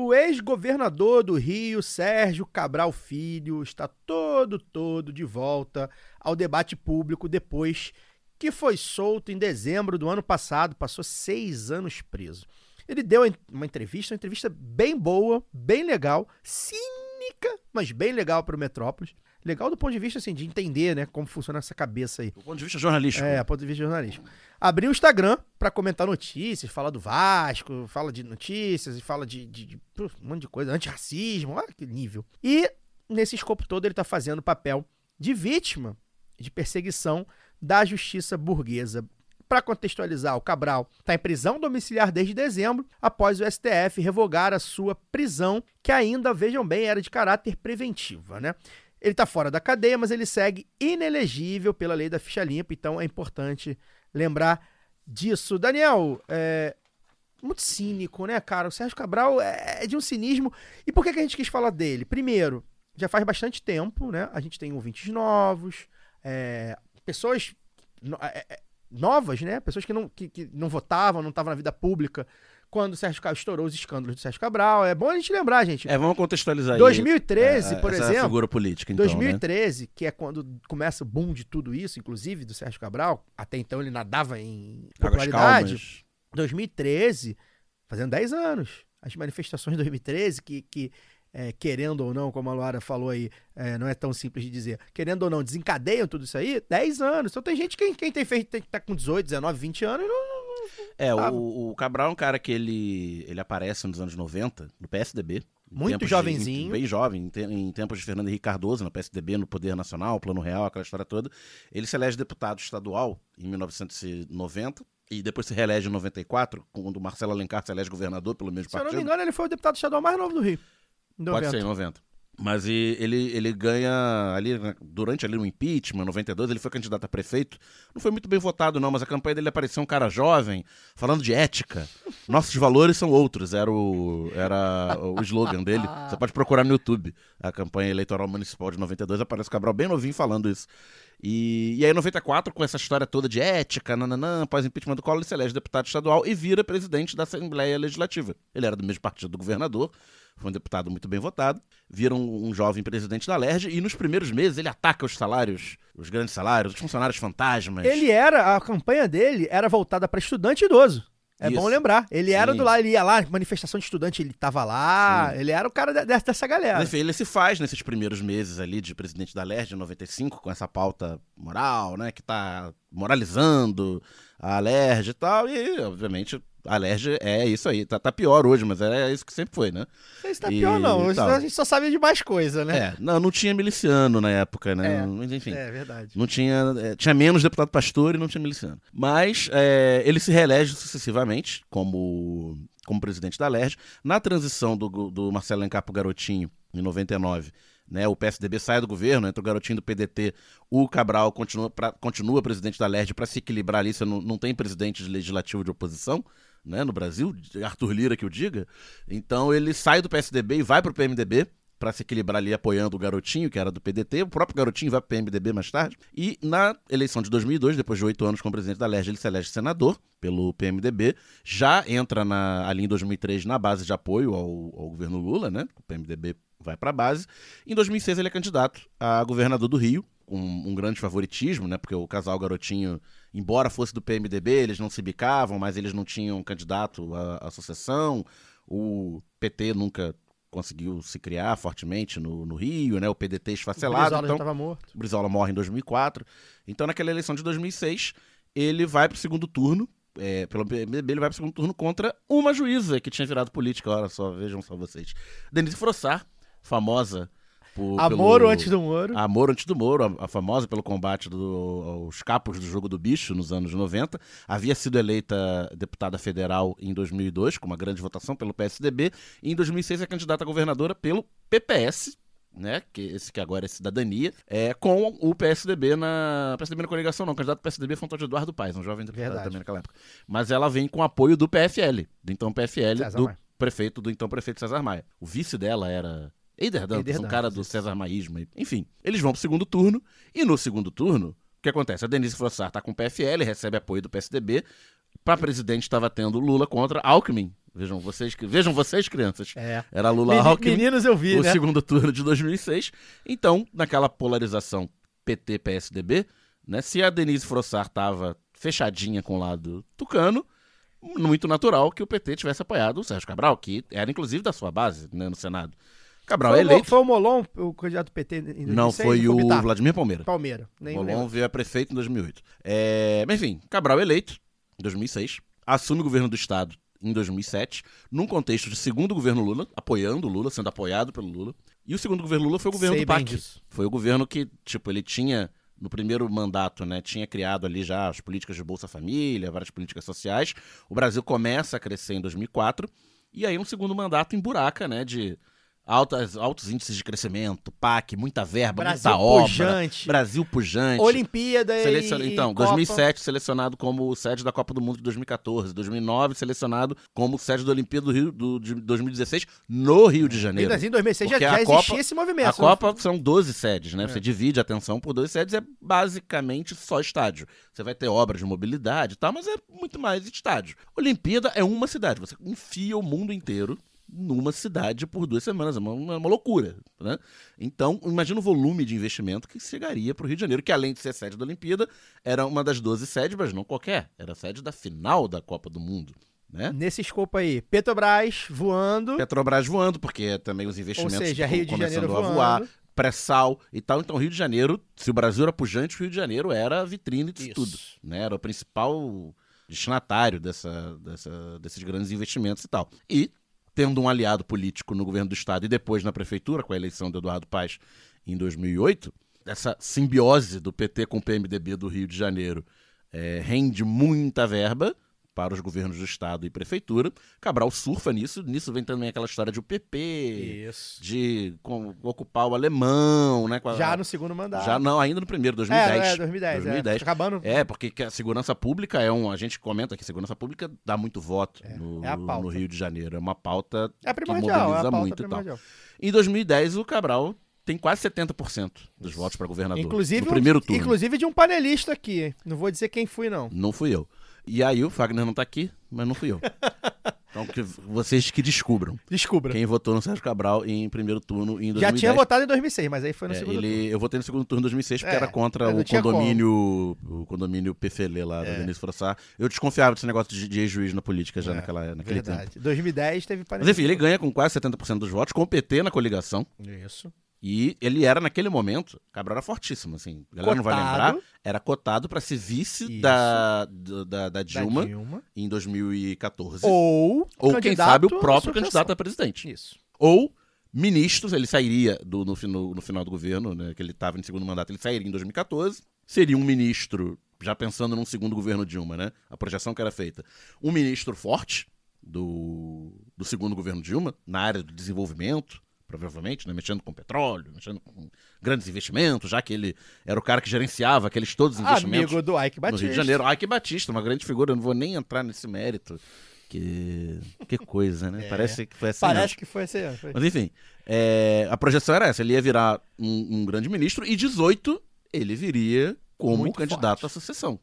O ex-governador do Rio, Sérgio Cabral Filho, está todo, todo de volta ao debate público depois que foi solto em dezembro do ano passado, passou seis anos preso. Ele deu uma entrevista, uma entrevista bem boa, bem legal, cínica, mas bem legal para o Metrópolis. Legal do ponto de vista assim, de entender né, como funciona essa cabeça aí. Do ponto de vista jornalístico. É, ponto de vista jornalístico. Abri o Instagram pra comentar notícias, fala do Vasco, fala de notícias e fala de, de- de, um monte de coisa, antirracismo, olha que nível. E nesse escopo todo ele tá fazendo o papel de vítima de perseguição da justiça burguesa. Para contextualizar, o Cabral está em prisão domiciliar desde dezembro, após o STF revogar a sua prisão, que ainda, vejam bem, era de caráter preventiva, né? Ele está fora da cadeia, mas ele segue inelegível pela lei da ficha limpa, então é importante lembrar disso. Daniel, é muito cínico, né, cara? O Sérgio Cabral é de um cinismo. E por que, que a gente quis falar dele? Primeiro, já faz bastante tempo, né? A gente tem ouvintes novos, é, pessoas no- é, é, novas, né? Pessoas que não, que, que não votavam, não estavam na vida pública quando o Sérgio Cabral estourou os escândalos do Sérgio Cabral. É bom a gente lembrar, gente. É, vamos contextualizar aí. 2013, é, por essa exemplo. figura política, então, né? 2013, que é quando começa o boom de tudo isso, inclusive do Sérgio Cabral, até então ele nadava em popularidade. calmas. 2013, fazendo 10 anos. As manifestações de 2013, que, que é, querendo ou não, como a Luara falou aí, é, não é tão simples de dizer, querendo ou não, desencadeiam tudo isso aí, 10 anos. Então tem gente que quem tem feito, tem que tá com 18, 19, 20 anos, não, É, Tava. o, o Cabral é um cara que ele, ele aparece nos anos 90, no PSDB. Muito tempos de- jovenzinho. bem jovem, em, te- em tempos de Fernando Henrique Cardoso, no PSDB, no Poder Nacional, Plano Real, aquela história toda. Ele se elege deputado estadual em 1990 e depois se reelege em 94, quando o Marcelo Alencar se elege governador pelo mesmo se eu não partido. me engano, ele foi o deputado estadual mais novo do Rio. Em Pode 90. ser, em 90. Mas ele, ele ganha ali, né, durante ali o impeachment, 92, ele foi candidato a prefeito. Não foi muito bem votado, não, mas a campanha dele apareceu um cara jovem, falando de ética. Nossos valores são outros, era o, era o slogan dele. Você pode procurar no YouTube. A campanha eleitoral municipal de 92 aparece o Cabral bem novinho falando isso. E, e aí, em 94, com essa história toda de ética, nananã, após impeachment do Collor, ele se elege deputado estadual e vira presidente da Assembleia Legislativa. Ele era do mesmo partido do governador, foi um deputado muito bem votado, vira um, jovem presidente da LERJ e nos primeiros meses ele ataca os salários, os grandes salários, os funcionários fantasmas. Ele era, a campanha dele era voltada para estudante e idoso. É Isso. bom lembrar. Ele era Sim. do lá, ele ia lá, manifestação de estudante, ele tava lá, ele era o cara de- dessa, dessa galera. Enfim, ele se faz nesses primeiros meses ali de presidente da LERJ, em 95, com essa pauta moral, né, que tá moralizando a LERJ e tal, e, obviamente, A Lerge é isso aí. Tá, tá pior hoje, mas é isso que sempre foi, né? Não sei se tá E pior, não. Tal. a gente só sabe de mais coisa, né? É, não, não tinha miliciano na época, né? É. Mas, enfim. É verdade. Não tinha. é, tinha menos deputado pastor e não tinha miliciano. Mas é, ele se reelege sucessivamente como, como presidente da LERJ. Na transição do, do Marcelo Alencar pro Garotinho, em 99, né, o PSDB sai do governo, entra o Garotinho do PDT, o Cabral continua, pra- continua presidente da LERJ para se equilibrar ali. Você não, não tem presidente de legislativo de oposição. Né, no Brasil, Arthur Lira que o diga. Então ele sai do PSDB e vai pro PMDB para se equilibrar ali apoiando o Garotinho, que era do PDT. O próprio Garotinho vai pro PMDB mais tarde. E na eleição de 2002, depois de oito anos como presidente da LERJ, ele se elege senador pelo PMDB. Já entra na, ali em 2003 na base de apoio ao, ao governo Lula, né? O PMDB vai para a base. Em 2006 ele é candidato a governador do Rio, com um grande favoritismo, né? Porque o casal Garotinho, embora fosse do PMDB, eles não se bicavam, mas eles não tinham candidato à, à sucessão. O PT nunca conseguiu se criar fortemente no, no Rio, né? O PDT O esfacelado. Brizola já Então, tava morto. o Brizola morre em 2004. Então, naquela eleição de 2006, ele vai pro segundo turno. É, pelo PMDB, ele vai pro segundo turno contra uma juíza que tinha virado política. Olha só, vejam só vocês. Denise Frossar, famosa por. Amor pelo- antes do Moro. a Moro antes do Moro, a, a famosa pelo combate do- aos capos do jogo do bicho nos anos 90. Havia sido eleita deputada federal em 2002, com uma grande votação pelo PSDB. E em 2006 é candidata a governadora pelo PPS, né? Que esse que agora é cidadania, é, com o PSDB na. PSDB na coligação, não. O candidato do PSDB foi o Antônio Eduardo Paes, um jovem deputado Verdade. também naquela época. Mas ela vem com apoio do PFL, do então PFL, César do Maia. prefeito, do então prefeito César Maia. O vice dela era. Eider Dantas, Eider um cara Dantas, do isso. César Maísmo. aí. Enfim, eles vão pro segundo turno, e no segundo turno, o que acontece? A Denise Frossar tá com o PFL, recebe apoio do PSDB. Pra presidente estava tendo Lula contra Alckmin. Vejam vocês, vejam vocês crianças. É. Era Lula Meni- Alckmin Meninos eu vi, o né? segundo turno de 2006. Então, naquela polarização PT-PSDB, né, se a Denise Frossar estava fechadinha com o lado tucano, muito natural que o PT tivesse apoiado o Sérgio Cabral, que era inclusive da sua base né, no Senado. Cabral Foi, é eleito. foi o Molon, o candidato do PT em 2006? Não, foi o Bittar? Vladimir Palmeira. Palmeira. Nem Molon lembro. veio a prefeito em 2008. É, mas enfim, Cabral eleito em 2006, assume o governo do estado em 2007, num contexto de segundo governo Lula, apoiando o Lula, sendo apoiado pelo Lula. E o segundo governo Lula foi o governo Sei do PAC. disso. Foi o governo que, tipo, ele tinha no primeiro mandato, né, tinha criado ali já as políticas de Bolsa Família, várias políticas sociais. O Brasil começa a crescer em 2004 e aí no segundo mandato emburaca, né, de altas, altos índices de crescimento, PAC, muita verba, Brasil muita obra, pujante. Brasil pujante. Olimpíada e- Seleciona- e Então, Copa. 2007 selecionado como sede da Copa do Mundo de 2014, 2009 selecionado como sede da Olimpíada do Rio do, de 2016 no Rio de Janeiro. Assim, em 2006 já, Porque já a existia Copa- esse movimento. A Copa são 12 sedes, né? Você divide a atenção por 12 sedes, é basicamente só estádio. Você vai ter obras de mobilidade e tal, mas é muito mais estádio. Olimpíada é uma cidade, você enfia o mundo inteiro numa cidade por duas semanas, é uma, é uma loucura, né? Então, imagina o volume de investimento que chegaria para o Rio de Janeiro, que além de ser sede da Olimpíada, era uma das 12 sedes, mas não qualquer, era a sede da final da Copa do Mundo, né? Nesse escopo aí, Petrobras voando. Petrobras voando, porque também os investimentos Ou seja, Rio de começando Janeiro a voar, pré-sal e tal. Então, Rio de Janeiro, se o Brasil era pujante, o Rio de Janeiro era a vitrine disso Isso. tudo. Né? Era o principal destinatário dessa, dessa- desses grandes investimentos e tal. E, tendo um aliado político no governo do Estado e depois na prefeitura, com a eleição do Eduardo Paes em 2008, essa simbiose do PT com o PMDB do Rio de Janeiro eh, rende muita verba para os governos do Estado e prefeitura. Cabral surfa nisso, nisso vem também aquela história de o PP, Isso. de com- ocupar o alemão, né? a- Já no segundo mandato. já não, ainda no primeiro, 2010. É, é, 2010. 2010. É. Acabando. É, porque que a segurança pública é um. A gente comenta que segurança pública dá muito voto no, é a pauta. no Rio de Janeiro. É uma pauta É que é mobiliza pauta muito e tal. Em 2010, o Cabral tem quase 70% dos votos para governador. Inclusive, no primeiro turno. inclusive de um panelista aqui. Não vou dizer quem fui, não. Não fui eu. E aí o Fagner não tá aqui, mas não fui eu. então que vocês que descubram Descubra. quem votou no Sérgio Cabral em primeiro turno em 2010. Já tinha votado em 2006, mas aí foi no É, segundo ele, eu votei no segundo turno em 2006 porque É, era contra o condomínio, o condomínio PFL lá da É. Denise Frossar. Eu desconfiava desse negócio de, de ex-juiz na política já É, naquela, naquele tempo. Verdade. 2010 teve Mas enfim, ele ganha com quase 70% dos votos, com o PT na coligação. Isso. E ele era, naquele momento, Cabral era fortíssimo, assim. A galera não vai Cotado. lembrar. Era cotado pra ser vice da, da, da- da Da Dilma, Dilma. em 2014. Ou, Ou quem sabe o próprio candidato a presidente. Isso. Ou ministros, ele sairia do- no, no- no final do governo, né, que ele estava em segundo mandato, ele sairia em 2014. Seria um ministro, já pensando num segundo governo Dilma, né? A projeção que era feita. Um ministro forte do, do segundo governo Dilma, na área do desenvolvimento, provavelmente, né, mexendo com petróleo, mexendo com grandes investimentos, já que ele era o cara que gerenciava aqueles todos os investimentos Amigo do Ike no Batista. Rio de Janeiro. Que Batista, uma grande figura, eu não vou nem entrar nesse mérito. Que, que coisa, né? É. Parece que foi assim. Parece mesmo. que foi assim. Foi. Mas enfim, é, a projeção era essa: ele ia virar um, um grande ministro e 18 ele viria como Muito candidato forte. à sucessão.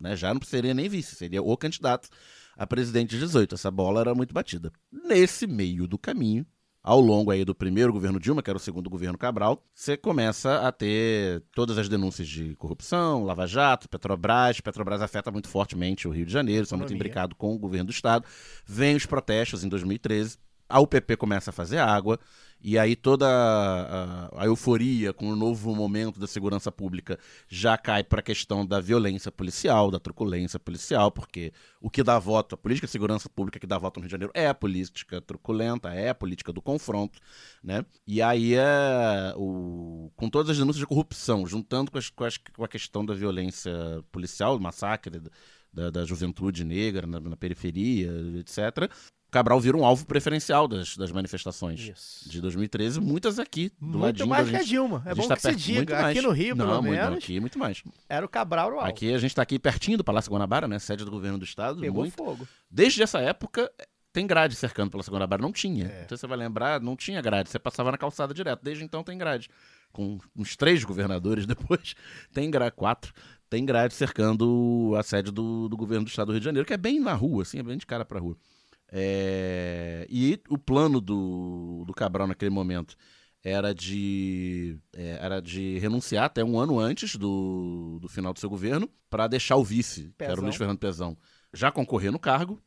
Né? Já não seria nem vice, seria o candidato a presidente de 18. Essa bola era muito batida. Nesse meio do caminho, ao longo aí do primeiro governo Dilma, que era o segundo governo Cabral, você começa a ter todas as denúncias de corrupção, Lava Jato, Petrobras. Petrobras afeta muito fortemente o Rio de Janeiro, são muito Economia. imbricados com o governo do Estado. Vem os protestos em 2013. A UPP começa a fazer água, e aí toda a, a euforia com o novo momento da segurança pública já cai para a questão da violência policial, da truculência policial, porque o que dá voto, a política de segurança pública que dá voto no Rio de Janeiro é a política truculenta, é a política do confronto, né? E aí é o, com todas as denúncias de corrupção, juntando com, as- com as- com a questão da violência policial, massacre da, da juventude negra na, na periferia, etc. Cabral vira um alvo preferencial das, das manifestações Isso. de 2013, muitas aqui, do Muito ladinho mais da que a gente. Dilma. É A gente bom tá que perto- diga. mais. Aqui no Rio, Não, pelo muito, menos, Aqui, muito mais. era o Cabral o alvo. Aqui a gente tá aqui pertinho do Palácio Guanabara, né? Sede do governo do estado. Pegou muito. fogo. Desde essa época, tem grade cercando o Palácio Guanabara. Não tinha. É. Então você vai lembrar, não tinha grade. Você passava na calçada direto. Desde então tem grade. Com uns três governadores depois, tem grade. Quatro. Tem grade cercando a sede do, do governo do estado do Rio de Janeiro, que é bem na rua, assim, é bem de cara pra rua. É, E o plano do, do Cabral naquele momento era de, é, era de renunciar até um ano antes do, do final do seu governo para deixar o vice, que era o Pezão. Luiz Fernando Pezão, já concorrer no cargo,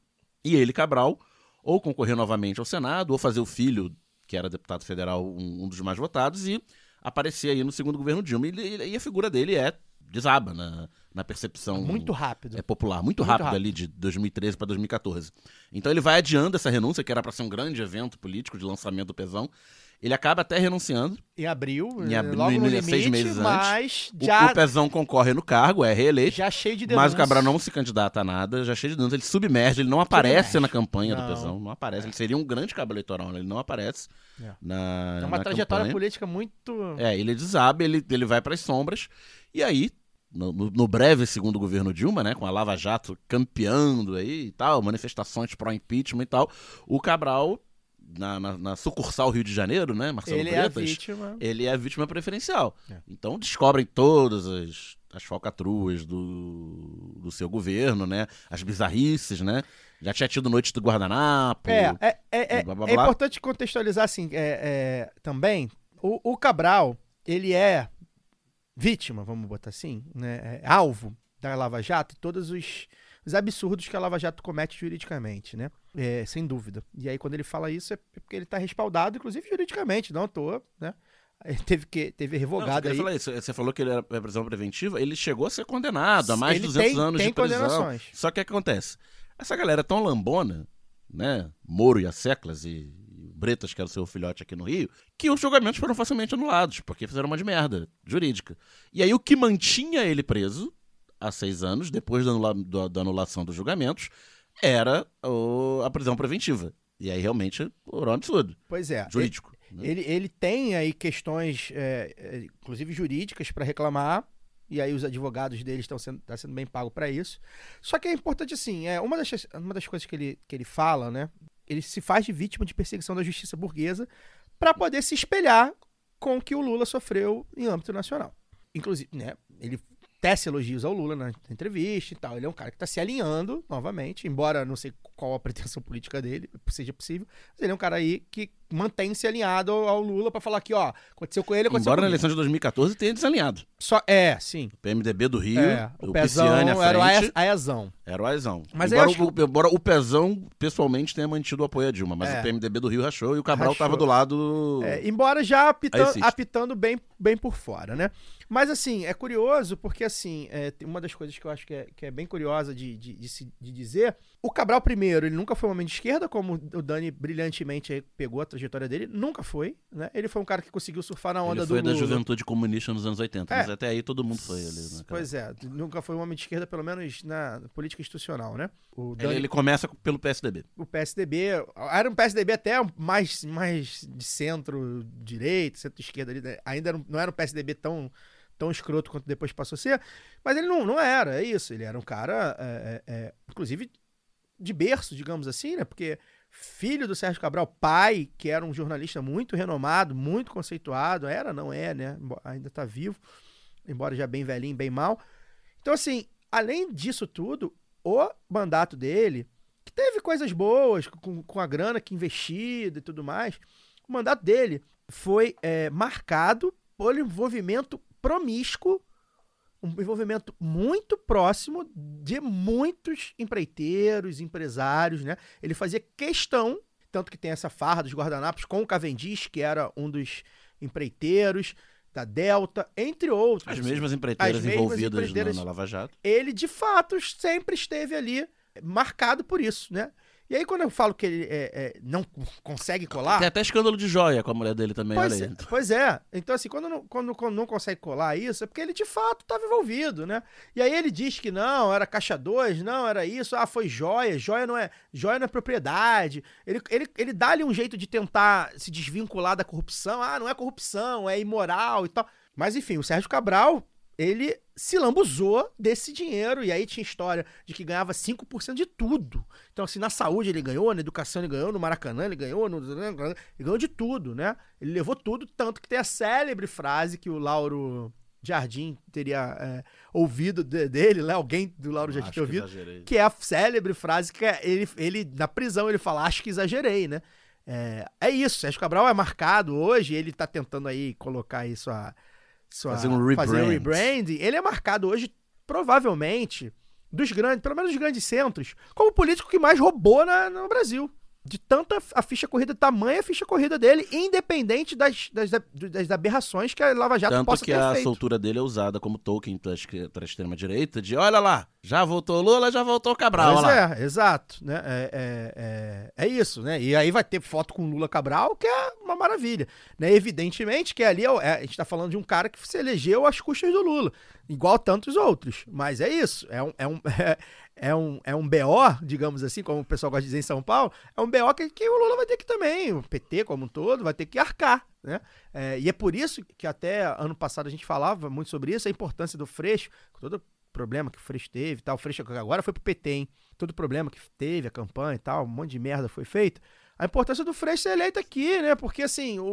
e ele, Cabral, ou concorrer novamente ao Senado, ou fazer o filho, que era deputado federal, um, um dos mais votados, e aparecer aí no segundo governo Dilma. E, e a figura dele é desaba na, na percepção Muito rápido. é popular, muito, Muito rápido, rápido. ali de 2013 para 2014. Então ele vai adiando essa renúncia, que era para ser um grande evento político de lançamento do Pesão. Ele acaba até renunciando. Em abril, Em abril, logo no no- limite, seis meses antes. mas O- já, O, Pezão concorre no cargo, é reeleito. já cheio de Mas denúncias. o Cabral não se candidata a nada, já cheio de denúncias. Ele submerge, ele não aparece Submerge. na campanha Não. do Pezão. Não aparece. Ele seria um grande cabo eleitoral, né? ele não aparece É. na. É uma trajetória campanha. política muito... É, ele desaba, ele, ele vai para as sombras. E aí, no, no- breve segundo governo Dilma, né, com a Lava Jato campeando aí e tal, manifestações pró-impeachment e tal, o Cabral, na, na- na sucursal Rio de Janeiro, né, Marcelo Ele é a Bretas, vítima. ele é a vítima preferencial. É. Então descobrem todas as, as falcatruas do, do seu governo, né, as bizarrices, né. Já tinha tido noite do guardanapo. É, é, é, é, blá, blá, é blá. importante contextualizar assim, é, é, também, o, o Cabral, ele é vítima, vamos botar assim, né, é alvo da Lava Jato e todos os, os absurdos que a Lava Jato comete juridicamente, né, É, sem dúvida. E aí quando ele fala isso é porque ele está respaldado, inclusive juridicamente, não à toa, né, Ele teve que teve Não, revogado queria aí. isso. Você falou que ele era é prisão preventiva, ele chegou a ser condenado a mais de Ele 200 tem- anos tem de prisão. Só que o que acontece? Essa galera é tão lambona, né? Moro e as Seclas e Bretas, que era o seu filhote aqui no Rio, que os julgamentos foram facilmente anulados, porque fizeram uma de merda jurídica. E aí o que mantinha ele preso há seis anos, depois da, anula- da- da anulação dos julgamentos, era o- a prisão preventiva. E aí realmente era um absurdo Pois é. jurídico. né? Ele, ele tem aí questões, é, é, inclusive jurídicas, para reclamar. E aí os advogados dele estão sendo, tá sendo bem pagos para isso. Só que é importante assim, é uma das, uma das coisas que ele, que ele fala, né? Ele se faz de vítima de perseguição da justiça burguesa para poder se espelhar com o que o Lula sofreu em âmbito nacional. Inclusive, né? Ele tece elogios ao Lula na entrevista e tal. Ele é um cara que está se alinhando novamente, embora não sei qual a pretensão política dele, seja possível. Mas ele é um cara aí que mantém-se alinhado ao Lula pra falar que, ó, aconteceu com ele, aconteceu Embora na eleição de 2014 tenha desalinhado. Só, é, sim. O PMDB do Rio, É, o, o Pezão Pisciani à era o Aezão. era o Aizão. Mas embora, acho o, embora o Pezão, pessoalmente, tenha mantido o apoio a Dilma. Mas É. o PMDB do Rio rachou e o Cabral Rachou. tava do lado... É, embora já apitan- Aí existe. apitando bem, bem por fora, né? Mas assim, é curioso porque assim, é, uma das coisas que eu acho que é, que é bem curiosa de, de, de se- de dizer, o Cabral primeiro, ele nunca foi um homem de esquerda, como o Dani brilhantemente pegou a trajetória dele, nunca foi, né? Ele foi um cara que conseguiu surfar na onda Ele foi do da Lula. juventude comunista nos anos 80, mas É. até aí todo mundo foi ali. Né? Pois é, nunca foi um homem de esquerda, pelo menos na política institucional, né? O, Ele, Dani, ele começa pelo PSDB. o PSDB, era um PSDB até mais, mais de centro-direita, centro-esquerda ali, né? ainda era um- não era um PSDB tão, tão escroto quanto depois passou a ser, mas ele não, não era, é isso, ele era um cara, é, é, é, inclusive, de berço, digamos assim, né, porque filho do Sérgio Cabral, pai, que era um jornalista muito renomado, muito conceituado, era, não é, né, ainda tá vivo, embora já bem velhinho, bem mal, então assim, além disso tudo, o mandato dele, que teve coisas boas com, com a grana que investida e tudo mais, o mandato dele foi é, marcado por envolvimento promíscuo, um envolvimento muito próximo de muitos empreiteiros, empresários, né? Ele fazia questão, tanto que tem essa farra dos guardanapos com o Cavendish, que era um dos empreiteiros da Delta, entre outros. As assim mesmas empreiteiras As mesmas envolvidas empreiteiras- Na, Lava Jato. ele de fato sempre esteve ali marcado por isso, né? E aí quando eu falo que ele é, é, não consegue colar, Tem até escândalo de joia com a mulher dele também, pois, olha é, aí. pois é. Então assim, quando não, quando, quando não consegue colar isso, é porque ele de fato estava envolvido, né? E aí ele diz que não, era caixa 2, não, era isso, ah, foi joia, joia não é, joia não é propriedade. Ele, ele, ele dá ali um jeito de tentar se desvincular da corrupção, ah, não é corrupção, é imoral e tal. Mas enfim, o Sérgio Cabral, ele se lambuzou desse dinheiro. E aí tinha história de que ganhava 5% de tudo. Então, assim, na saúde ele ganhou, na educação ele ganhou, no Maracanã ele ganhou, no... ele ganhou de tudo, né? Ele levou tudo, tanto que tem a célebre frase que o Lauro Jardim teria é, ouvido de- dele, né? Alguém do Lauro Jardim Acho ter que ouvido. exagerei. Que é a célebre frase que é ele, ele na prisão, ele fala, acho que exagerei, né? É, é isso, Sérgio Cabral é marcado hoje, ele tá tentando aí colocar aí sua... sua Fazer um fazer um rebrand. rebranding. Ele é marcado hoje, provavelmente, dos grandes, pelo menos dos grandes centros, como o político que mais roubou na- no Brasil. De tanta a ficha corrida, tamanha a ficha corrida dele, independente das, das, das aberrações que a Lava Jato Tanto possa que ter a feito. soltura dele é usada como token para a extrema-direita, de olha lá, já voltou Lula, já voltou Cabral, Pois lá. é, exato, né? É, é, é, é isso, né? E aí vai ter foto com Lula Cabral, que é uma maravilha. Né? Evidentemente que ali é, é- a gente tá falando de um cara que se elegeu às custas do Lula, igual tantos outros. Mas é isso, é um, é um, é, um, é um BO, digamos assim, como o pessoal gosta de dizer em São Paulo, é um BO que, que o Lula vai ter que também, o PT como um todo, vai ter que arcar, né? É, e é por isso que até ano passado a gente falava muito sobre isso, a importância do Freixo, todo problema que o Freixo teve tal. O Freixo agora foi pro PT, hein? Todo problema que teve, a campanha e tal, um monte de merda foi feita. A importância do Freixo ser eleito aqui, né? Porque assim, o,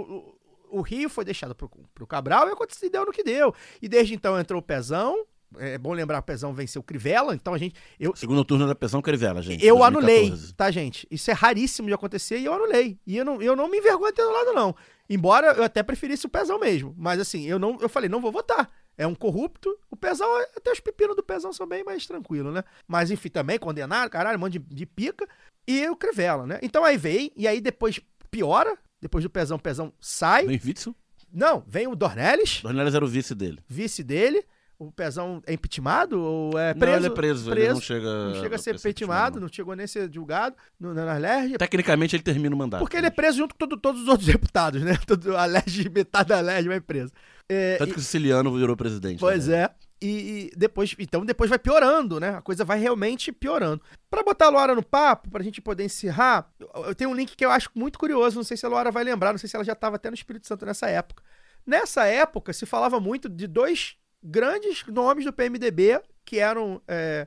o, o Rio foi deixado pro, pro Cabral e aconteceu, deu no que deu. E desde então entrou o Pezão. É bom lembrar, o Pezão venceu o Crivella, então a gente. Eu, Segundo turno da Pesão Crivella, gente. eu 2014. anulei, tá, gente? Isso é raríssimo de acontecer e eu anulei. E eu não, eu não me envergonho de ter anulado, não. Embora eu até preferisse o Pezão mesmo. Mas assim, eu não eu falei, não vou votar. É um corrupto. O Pezão, até os pepinos do Pezão são bem mais tranquilos, né? Mas enfim, também condenaram, caralho, um monte de, de pica. E o Crivella, né? Então aí veio, e aí depois piora. Depois do Pezão, o Pezão sai. Vem Witzel? Não, vem o Dornelles, Dornelles era o vice dele. vice dele. O Pezão é impeachmentado ou é Não, preso? ele é preso, ele não chega... Não chega a ser impeachmentado, não chegou nem a ser julgado no, na na LERJ. Tecnicamente ele termina o mandato. Porque ele é preso junto com todo- todos os outros deputados, né? Todo, a LERJ, metade da LERJ vai preso. É, Tanto e- que o Siciliano virou presidente. pois né? é. E, e depois, então depois vai piorando, né? A coisa vai realmente piorando. Pra botar a Laura no papo, pra gente poder encerrar, eu, eu tenho um link que eu acho muito curioso, não sei se a Laura vai lembrar, não sei se ela já estava até no Espírito Santo nessa época. Nessa época se falava muito de dois grandes nomes do PMDB que eram é,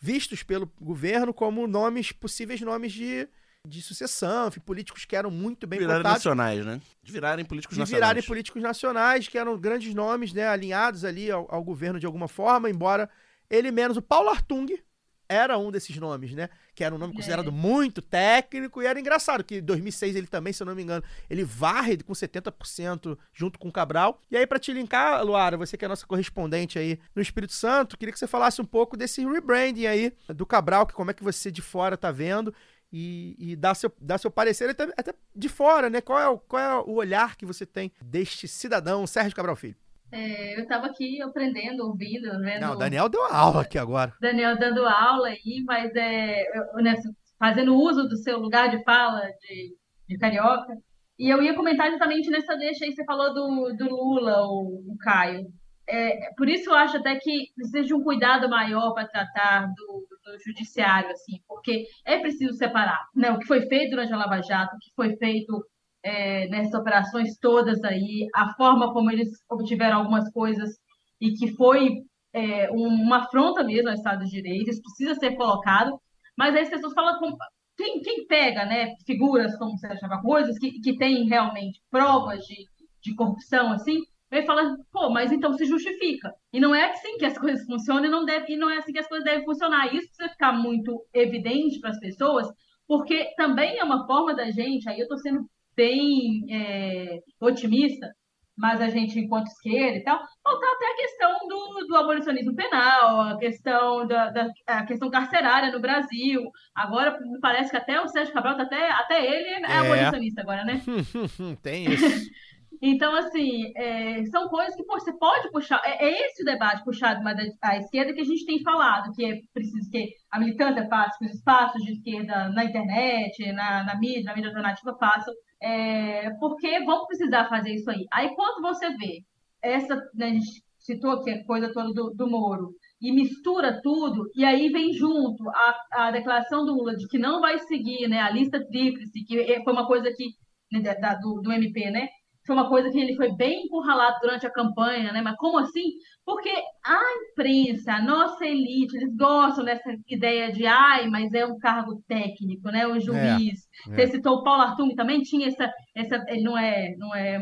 vistos pelo governo como nomes, possíveis nomes de, de sucessão, enfim, políticos que eram muito bem Virarem cotados nacionais, né? De virarem políticos de nacionais. virarem políticos nacionais, que eram grandes nomes, né, alinhados ali ao, ao governo de alguma forma, embora ele menos o Paulo Artung era um desses nomes, né? Que era um nome considerado muito técnico e era engraçado que em 2006 ele também, se eu não me engano, ele varre com 70% junto com o Cabral. E aí, pra te linkar, Luara, você que é nossa correspondente aí no Espírito Santo, queria que você falasse um pouco desse rebranding aí do Cabral, que como é que você de fora tá vendo e, e dar, seu, dar seu parecer até, até de fora, né? Qual é, o, qual é o olhar que você tem deste cidadão, Sérgio Cabral Filho? É, eu estava aqui aprendendo, ouvindo, vendo. Não, o Daniel deu aula aqui agora. Daniel dando aula aí, mas é, eu, né, fazendo uso do seu lugar de fala de, de carioca. E eu ia comentar justamente nessa deixa aí, você falou do, do Lula, o, o Caio. É, por isso eu acho até que precisa de um cuidado maior para tratar do, do judiciário, assim, porque é preciso separar né, o que foi feito durante a Lava Jato, o que foi feito é, nessas operações todas aí, a forma como eles obtiveram algumas coisas e que foi é, uma afronta mesmo ao Estado de Direito, isso precisa ser colocado, mas aí as pessoas falam com, quem, quem pega né, figuras como achava coisas que, que tem realmente provas de, de corrupção assim, vai falar, pô, mas então se justifica. E não é assim que as coisas funcionam e não, deve, e não é assim que as coisas devem funcionar. Isso precisa ficar muito evidente para as pessoas, porque também é uma forma da gente, aí eu estou sendo bem é, otimista, mas a gente, enquanto esquerda e tal, voltar até a questão do, do abolicionismo penal, a questão da, da a questão carcerária no Brasil. Agora, parece que até o Sérgio Cabral, tá até, até ele é, É. abolicionista agora, né? Tem isso. Então, assim, é, são coisas que pô, você pode puxar. É, é esse o debate puxado à esquerda que a gente tem falado, que é preciso que a militância faça, que os espaços de esquerda na internet, na, na mídia, na mídia alternativa façam, é, porque vão precisar fazer isso aí. Aí, quando você vê essa, né, a gente citou aqui a coisa toda do, do Moro, e mistura tudo, e aí vem junto a, a declaração do Lula de que não vai seguir né, a lista tríplice, que é- foi uma coisa que, né, da- do, do MP, né? Foi uma coisa que ele foi bem encurralado durante a campanha, né? Mas como assim? Porque a imprensa, a nossa elite, eles gostam dessa ideia de ai, mas é um cargo técnico, né? O juiz. é. Você citou o Paulo Artung também, tinha essa, essa. Ele não é, não é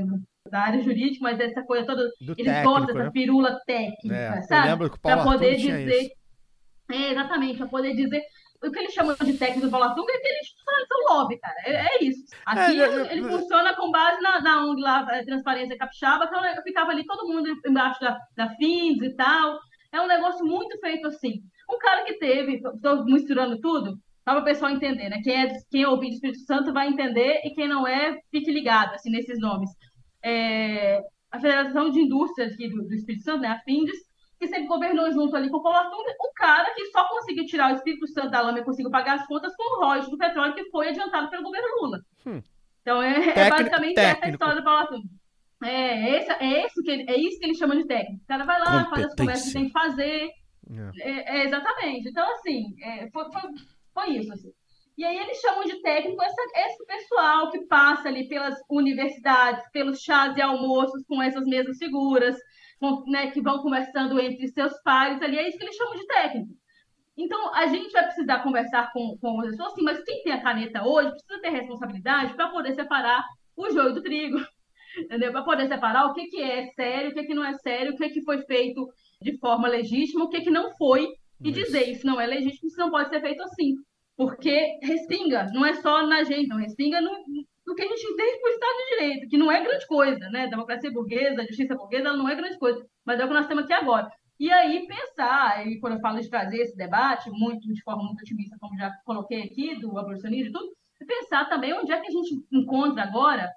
da área jurídica, mas essa coisa toda. Do Eles técnico, gostam dessa né? pirula técnica, É, sabe? Para poder tinha dizer. É, exatamente, para poder dizer. O que eles chamam de técnico do Paulo Artung é que eles são lobby, cara. É, é isso. Aqui É, é, é, ele é. funciona com base na, na ONG lá, eh, Transparência Capixaba, que eu ficava ali todo mundo embaixo da, da FINDS e tal. É um negócio muito feito assim. Um cara que teve, estou misturando tudo, só para o pessoal entender, né? Quem é, quem é ouvinte do Espírito Santo vai entender e quem não é, fique ligado assim, nesses nomes. É, a Federação de Indústrias aqui do, do Espírito Santo, né? A FINDES, que sempre governou junto ali com o Artung, um cara que só conseguiu tirar o Espírito Santo da lama e conseguiu pagar as contas com o royalties do petróleo que foi adiantado pelo governo Lula. Hum. Então é, é Técnico, basicamente essa a técnico. história do Artung. É, esse, é, esse que ele, é isso que ele chama de técnico. O cara vai lá, faz as conversas que tem que fazer. É. É, é, exatamente. Então, assim, é, foi, foi, foi isso. Assim. E aí eles chamam de técnico essa, esse pessoal que passa ali pelas universidades, pelos chás e almoços com essas mesmas figuras, né, que vão conversando entre seus pares ali, é isso que eles chamam de técnico. Então, a gente vai precisar conversar com, com as pessoas, assim, mas quem tem a caneta hoje precisa ter responsabilidade para poder separar o joio do trigo, entendeu? Para poder separar o que, que é sério, o que, que não é sério, o que, que foi feito de forma legítima, o que, que não foi, e Isso. dizer isso não é legítimo, isso não pode ser feito assim. Porque respinga, não é só na gente, não, respinga no, no que a gente entende por Estado de Direito, que não é grande coisa, né? Democracia burguesa, justiça burguesa, não é grande coisa, mas é o que nós temos aqui agora. E aí pensar, e quando eu falo de trazer esse debate, muito de forma muito otimista, como já coloquei aqui, do abolicionismo e tudo, é pensar também onde é que a gente encontra agora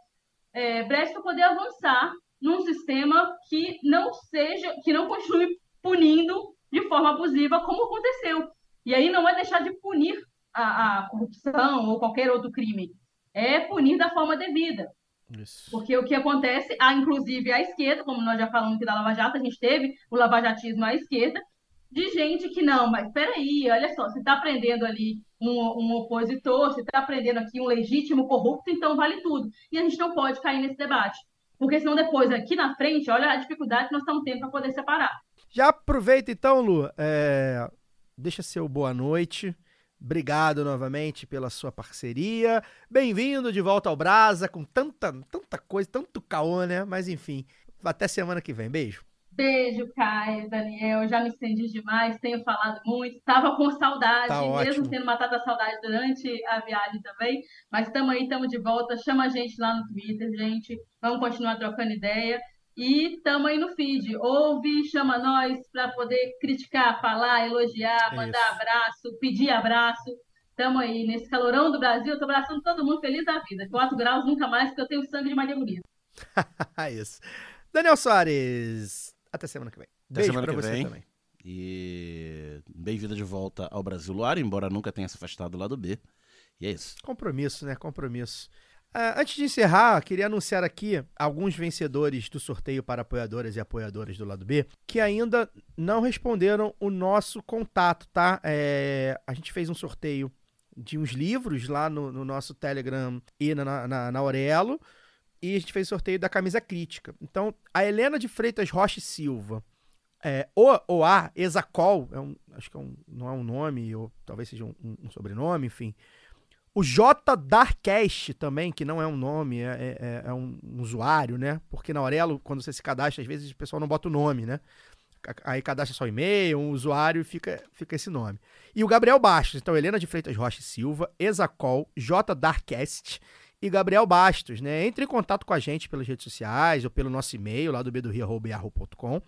é, brecha para poder avançar num sistema que não seja, que não continue punindo de forma abusiva como aconteceu. E aí não é deixar de punir a, a corrupção ou qualquer outro crime, é punir da forma devida. Isso. Porque o que acontece, há inclusive à esquerda, como nós já falamos aqui da Lava Jato, a gente teve o lavajatismo à esquerda, de gente que não, mas peraí, olha só, você está prendendo ali um, um opositor, você está prendendo aqui um legítimo corrupto, então vale tudo. E a gente não pode cair nesse debate. Porque senão depois, aqui na frente, olha a dificuldade que nós estamos tendo para poder separar. Já aproveita então, Lu. é, Deixa seu boa noite. Obrigado novamente pela sua parceria. Bem-vindo de volta ao Brasa com tanta, tanta coisa, tanto caô, né? Mas enfim, até semana que vem. Beijo. Beijo, Caio, Daniel. Já me estendi demais, tenho falado muito. Estava com saudade, Tá mesmo tendo matado a saudade durante a viagem também. Mas estamos aí, estamos de volta. Chama a gente lá no Twitter, gente. Vamos continuar trocando ideia. E estamos aí no feed. Ouve, chama nós para poder criticar, falar, elogiar, mandar isso. abraço, pedir abraço. Estamos aí nesse calorão do Brasil. Estou abraçando todo mundo feliz da vida. 4 graus nunca mais, porque eu tenho sangue de Maria Bonita. isso. Daniel Soares, até semana que vem. Até Beijo semana pra que você vem. também. E bem-vinda de volta ao Brasil Luar, embora nunca tenha se afastado lá do B. E é isso. Compromisso, né? Compromisso. Ah, antes de encerrar, queria anunciar aqui alguns vencedores do sorteio para apoiadoras e apoiadoras do lado B que ainda não responderam o nosso contato, tá? É, a gente fez um sorteio de uns livros lá no, no nosso Telegram e na, na, na Aurelo e a gente fez sorteio da camisa crítica. Então, a Helena de Freitas Rocha Silva, é, o, o A, Exacol, é um, acho que é um, não é um nome, ou talvez seja um- um sobrenome, enfim. O J Darkcast também, que não é um nome, é, é- é um, um usuário, né? Porque na Aurelo, quando você se cadastra, às vezes o pessoal não bota o nome, né? Aí cadastra só e-mail, um usuário e fica, fica esse nome. E o Gabriel Bastos, então Helena de Freitas Rocha e Silva, Exacol, J Darkcast e Gabriel Bastos, né? Entre em contato com a gente pelas redes sociais ou pelo nosso e-mail lá do bedorria.com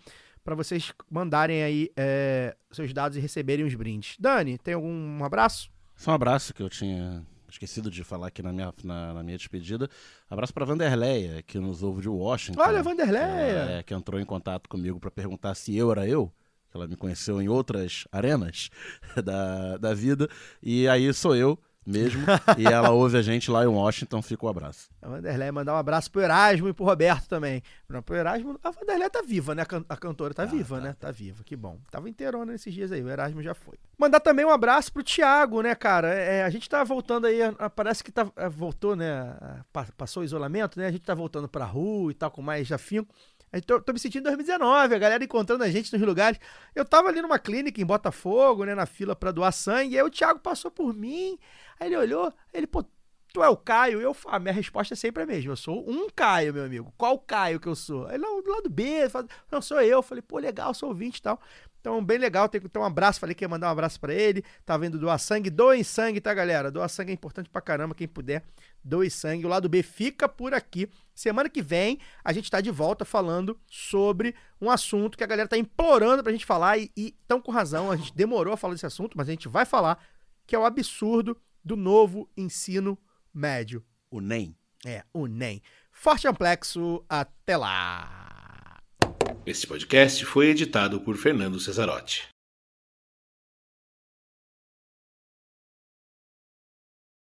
para vocês mandarem aí é, seus dados e receberem os brindes. Dani, tem algum abraço? Só um abraço que eu tinha esquecido de falar aqui na minha, na, na minha despedida. Abraço pra Vanderleia, que nos ouve de Washington. Olha, Vanderleia! É, que entrou em contato comigo pra perguntar se eu era eu. que Ela me conheceu em outras arenas da, da vida. E aí sou eu mesmo. e ela ouve a gente lá em Washington. Fica o abraço. A Vanderlei mandar um abraço pro Erasmo e pro Roberto também. Pro Erasmo, a Vanderlei tá viva, né? A, can- a cantora tá, viva, né? Tá viva, que bom. Tava inteirona nesses dias aí, o Erasmo já foi. Mandar também um abraço pro Thiago, né, cara? É, a gente tá voltando aí, parece que tá, é, voltou, né? Passou o isolamento, né? A gente tá voltando pra rua e tal, com mais afinco. Eu tô, tô me sentindo em 2019, a galera encontrando a gente nos lugares. Eu tava ali numa clínica em Botafogo, né, na fila pra doar sangue, e aí o Thiago passou por mim, aí ele olhou, ele, pô, tu é o Caio? Eu, a minha resposta é sempre a mesma, eu sou um Caio, meu amigo. Qual Caio que eu sou? Ele, não, do lado B, não, sou eu. Eu Falei, pô, legal, sou ouvinte e tal. Então, bem legal, tem que ter um abraço, falei que ia mandar um abraço pra ele, tá vendo doar sangue, doem sangue, tá, galera? Doar sangue é importante pra caramba, quem puder, doe sangue. O lado B fica por aqui. Semana que vem, a gente tá de volta falando sobre um assunto que a galera tá implorando pra gente falar e, e tão com razão, a gente demorou a falar desse assunto, mas a gente vai falar, que é o absurdo do novo ensino médio. O NEM. É, o NEM. Forte amplexo, até lá! Esse podcast foi editado por Fernando Cesarotti.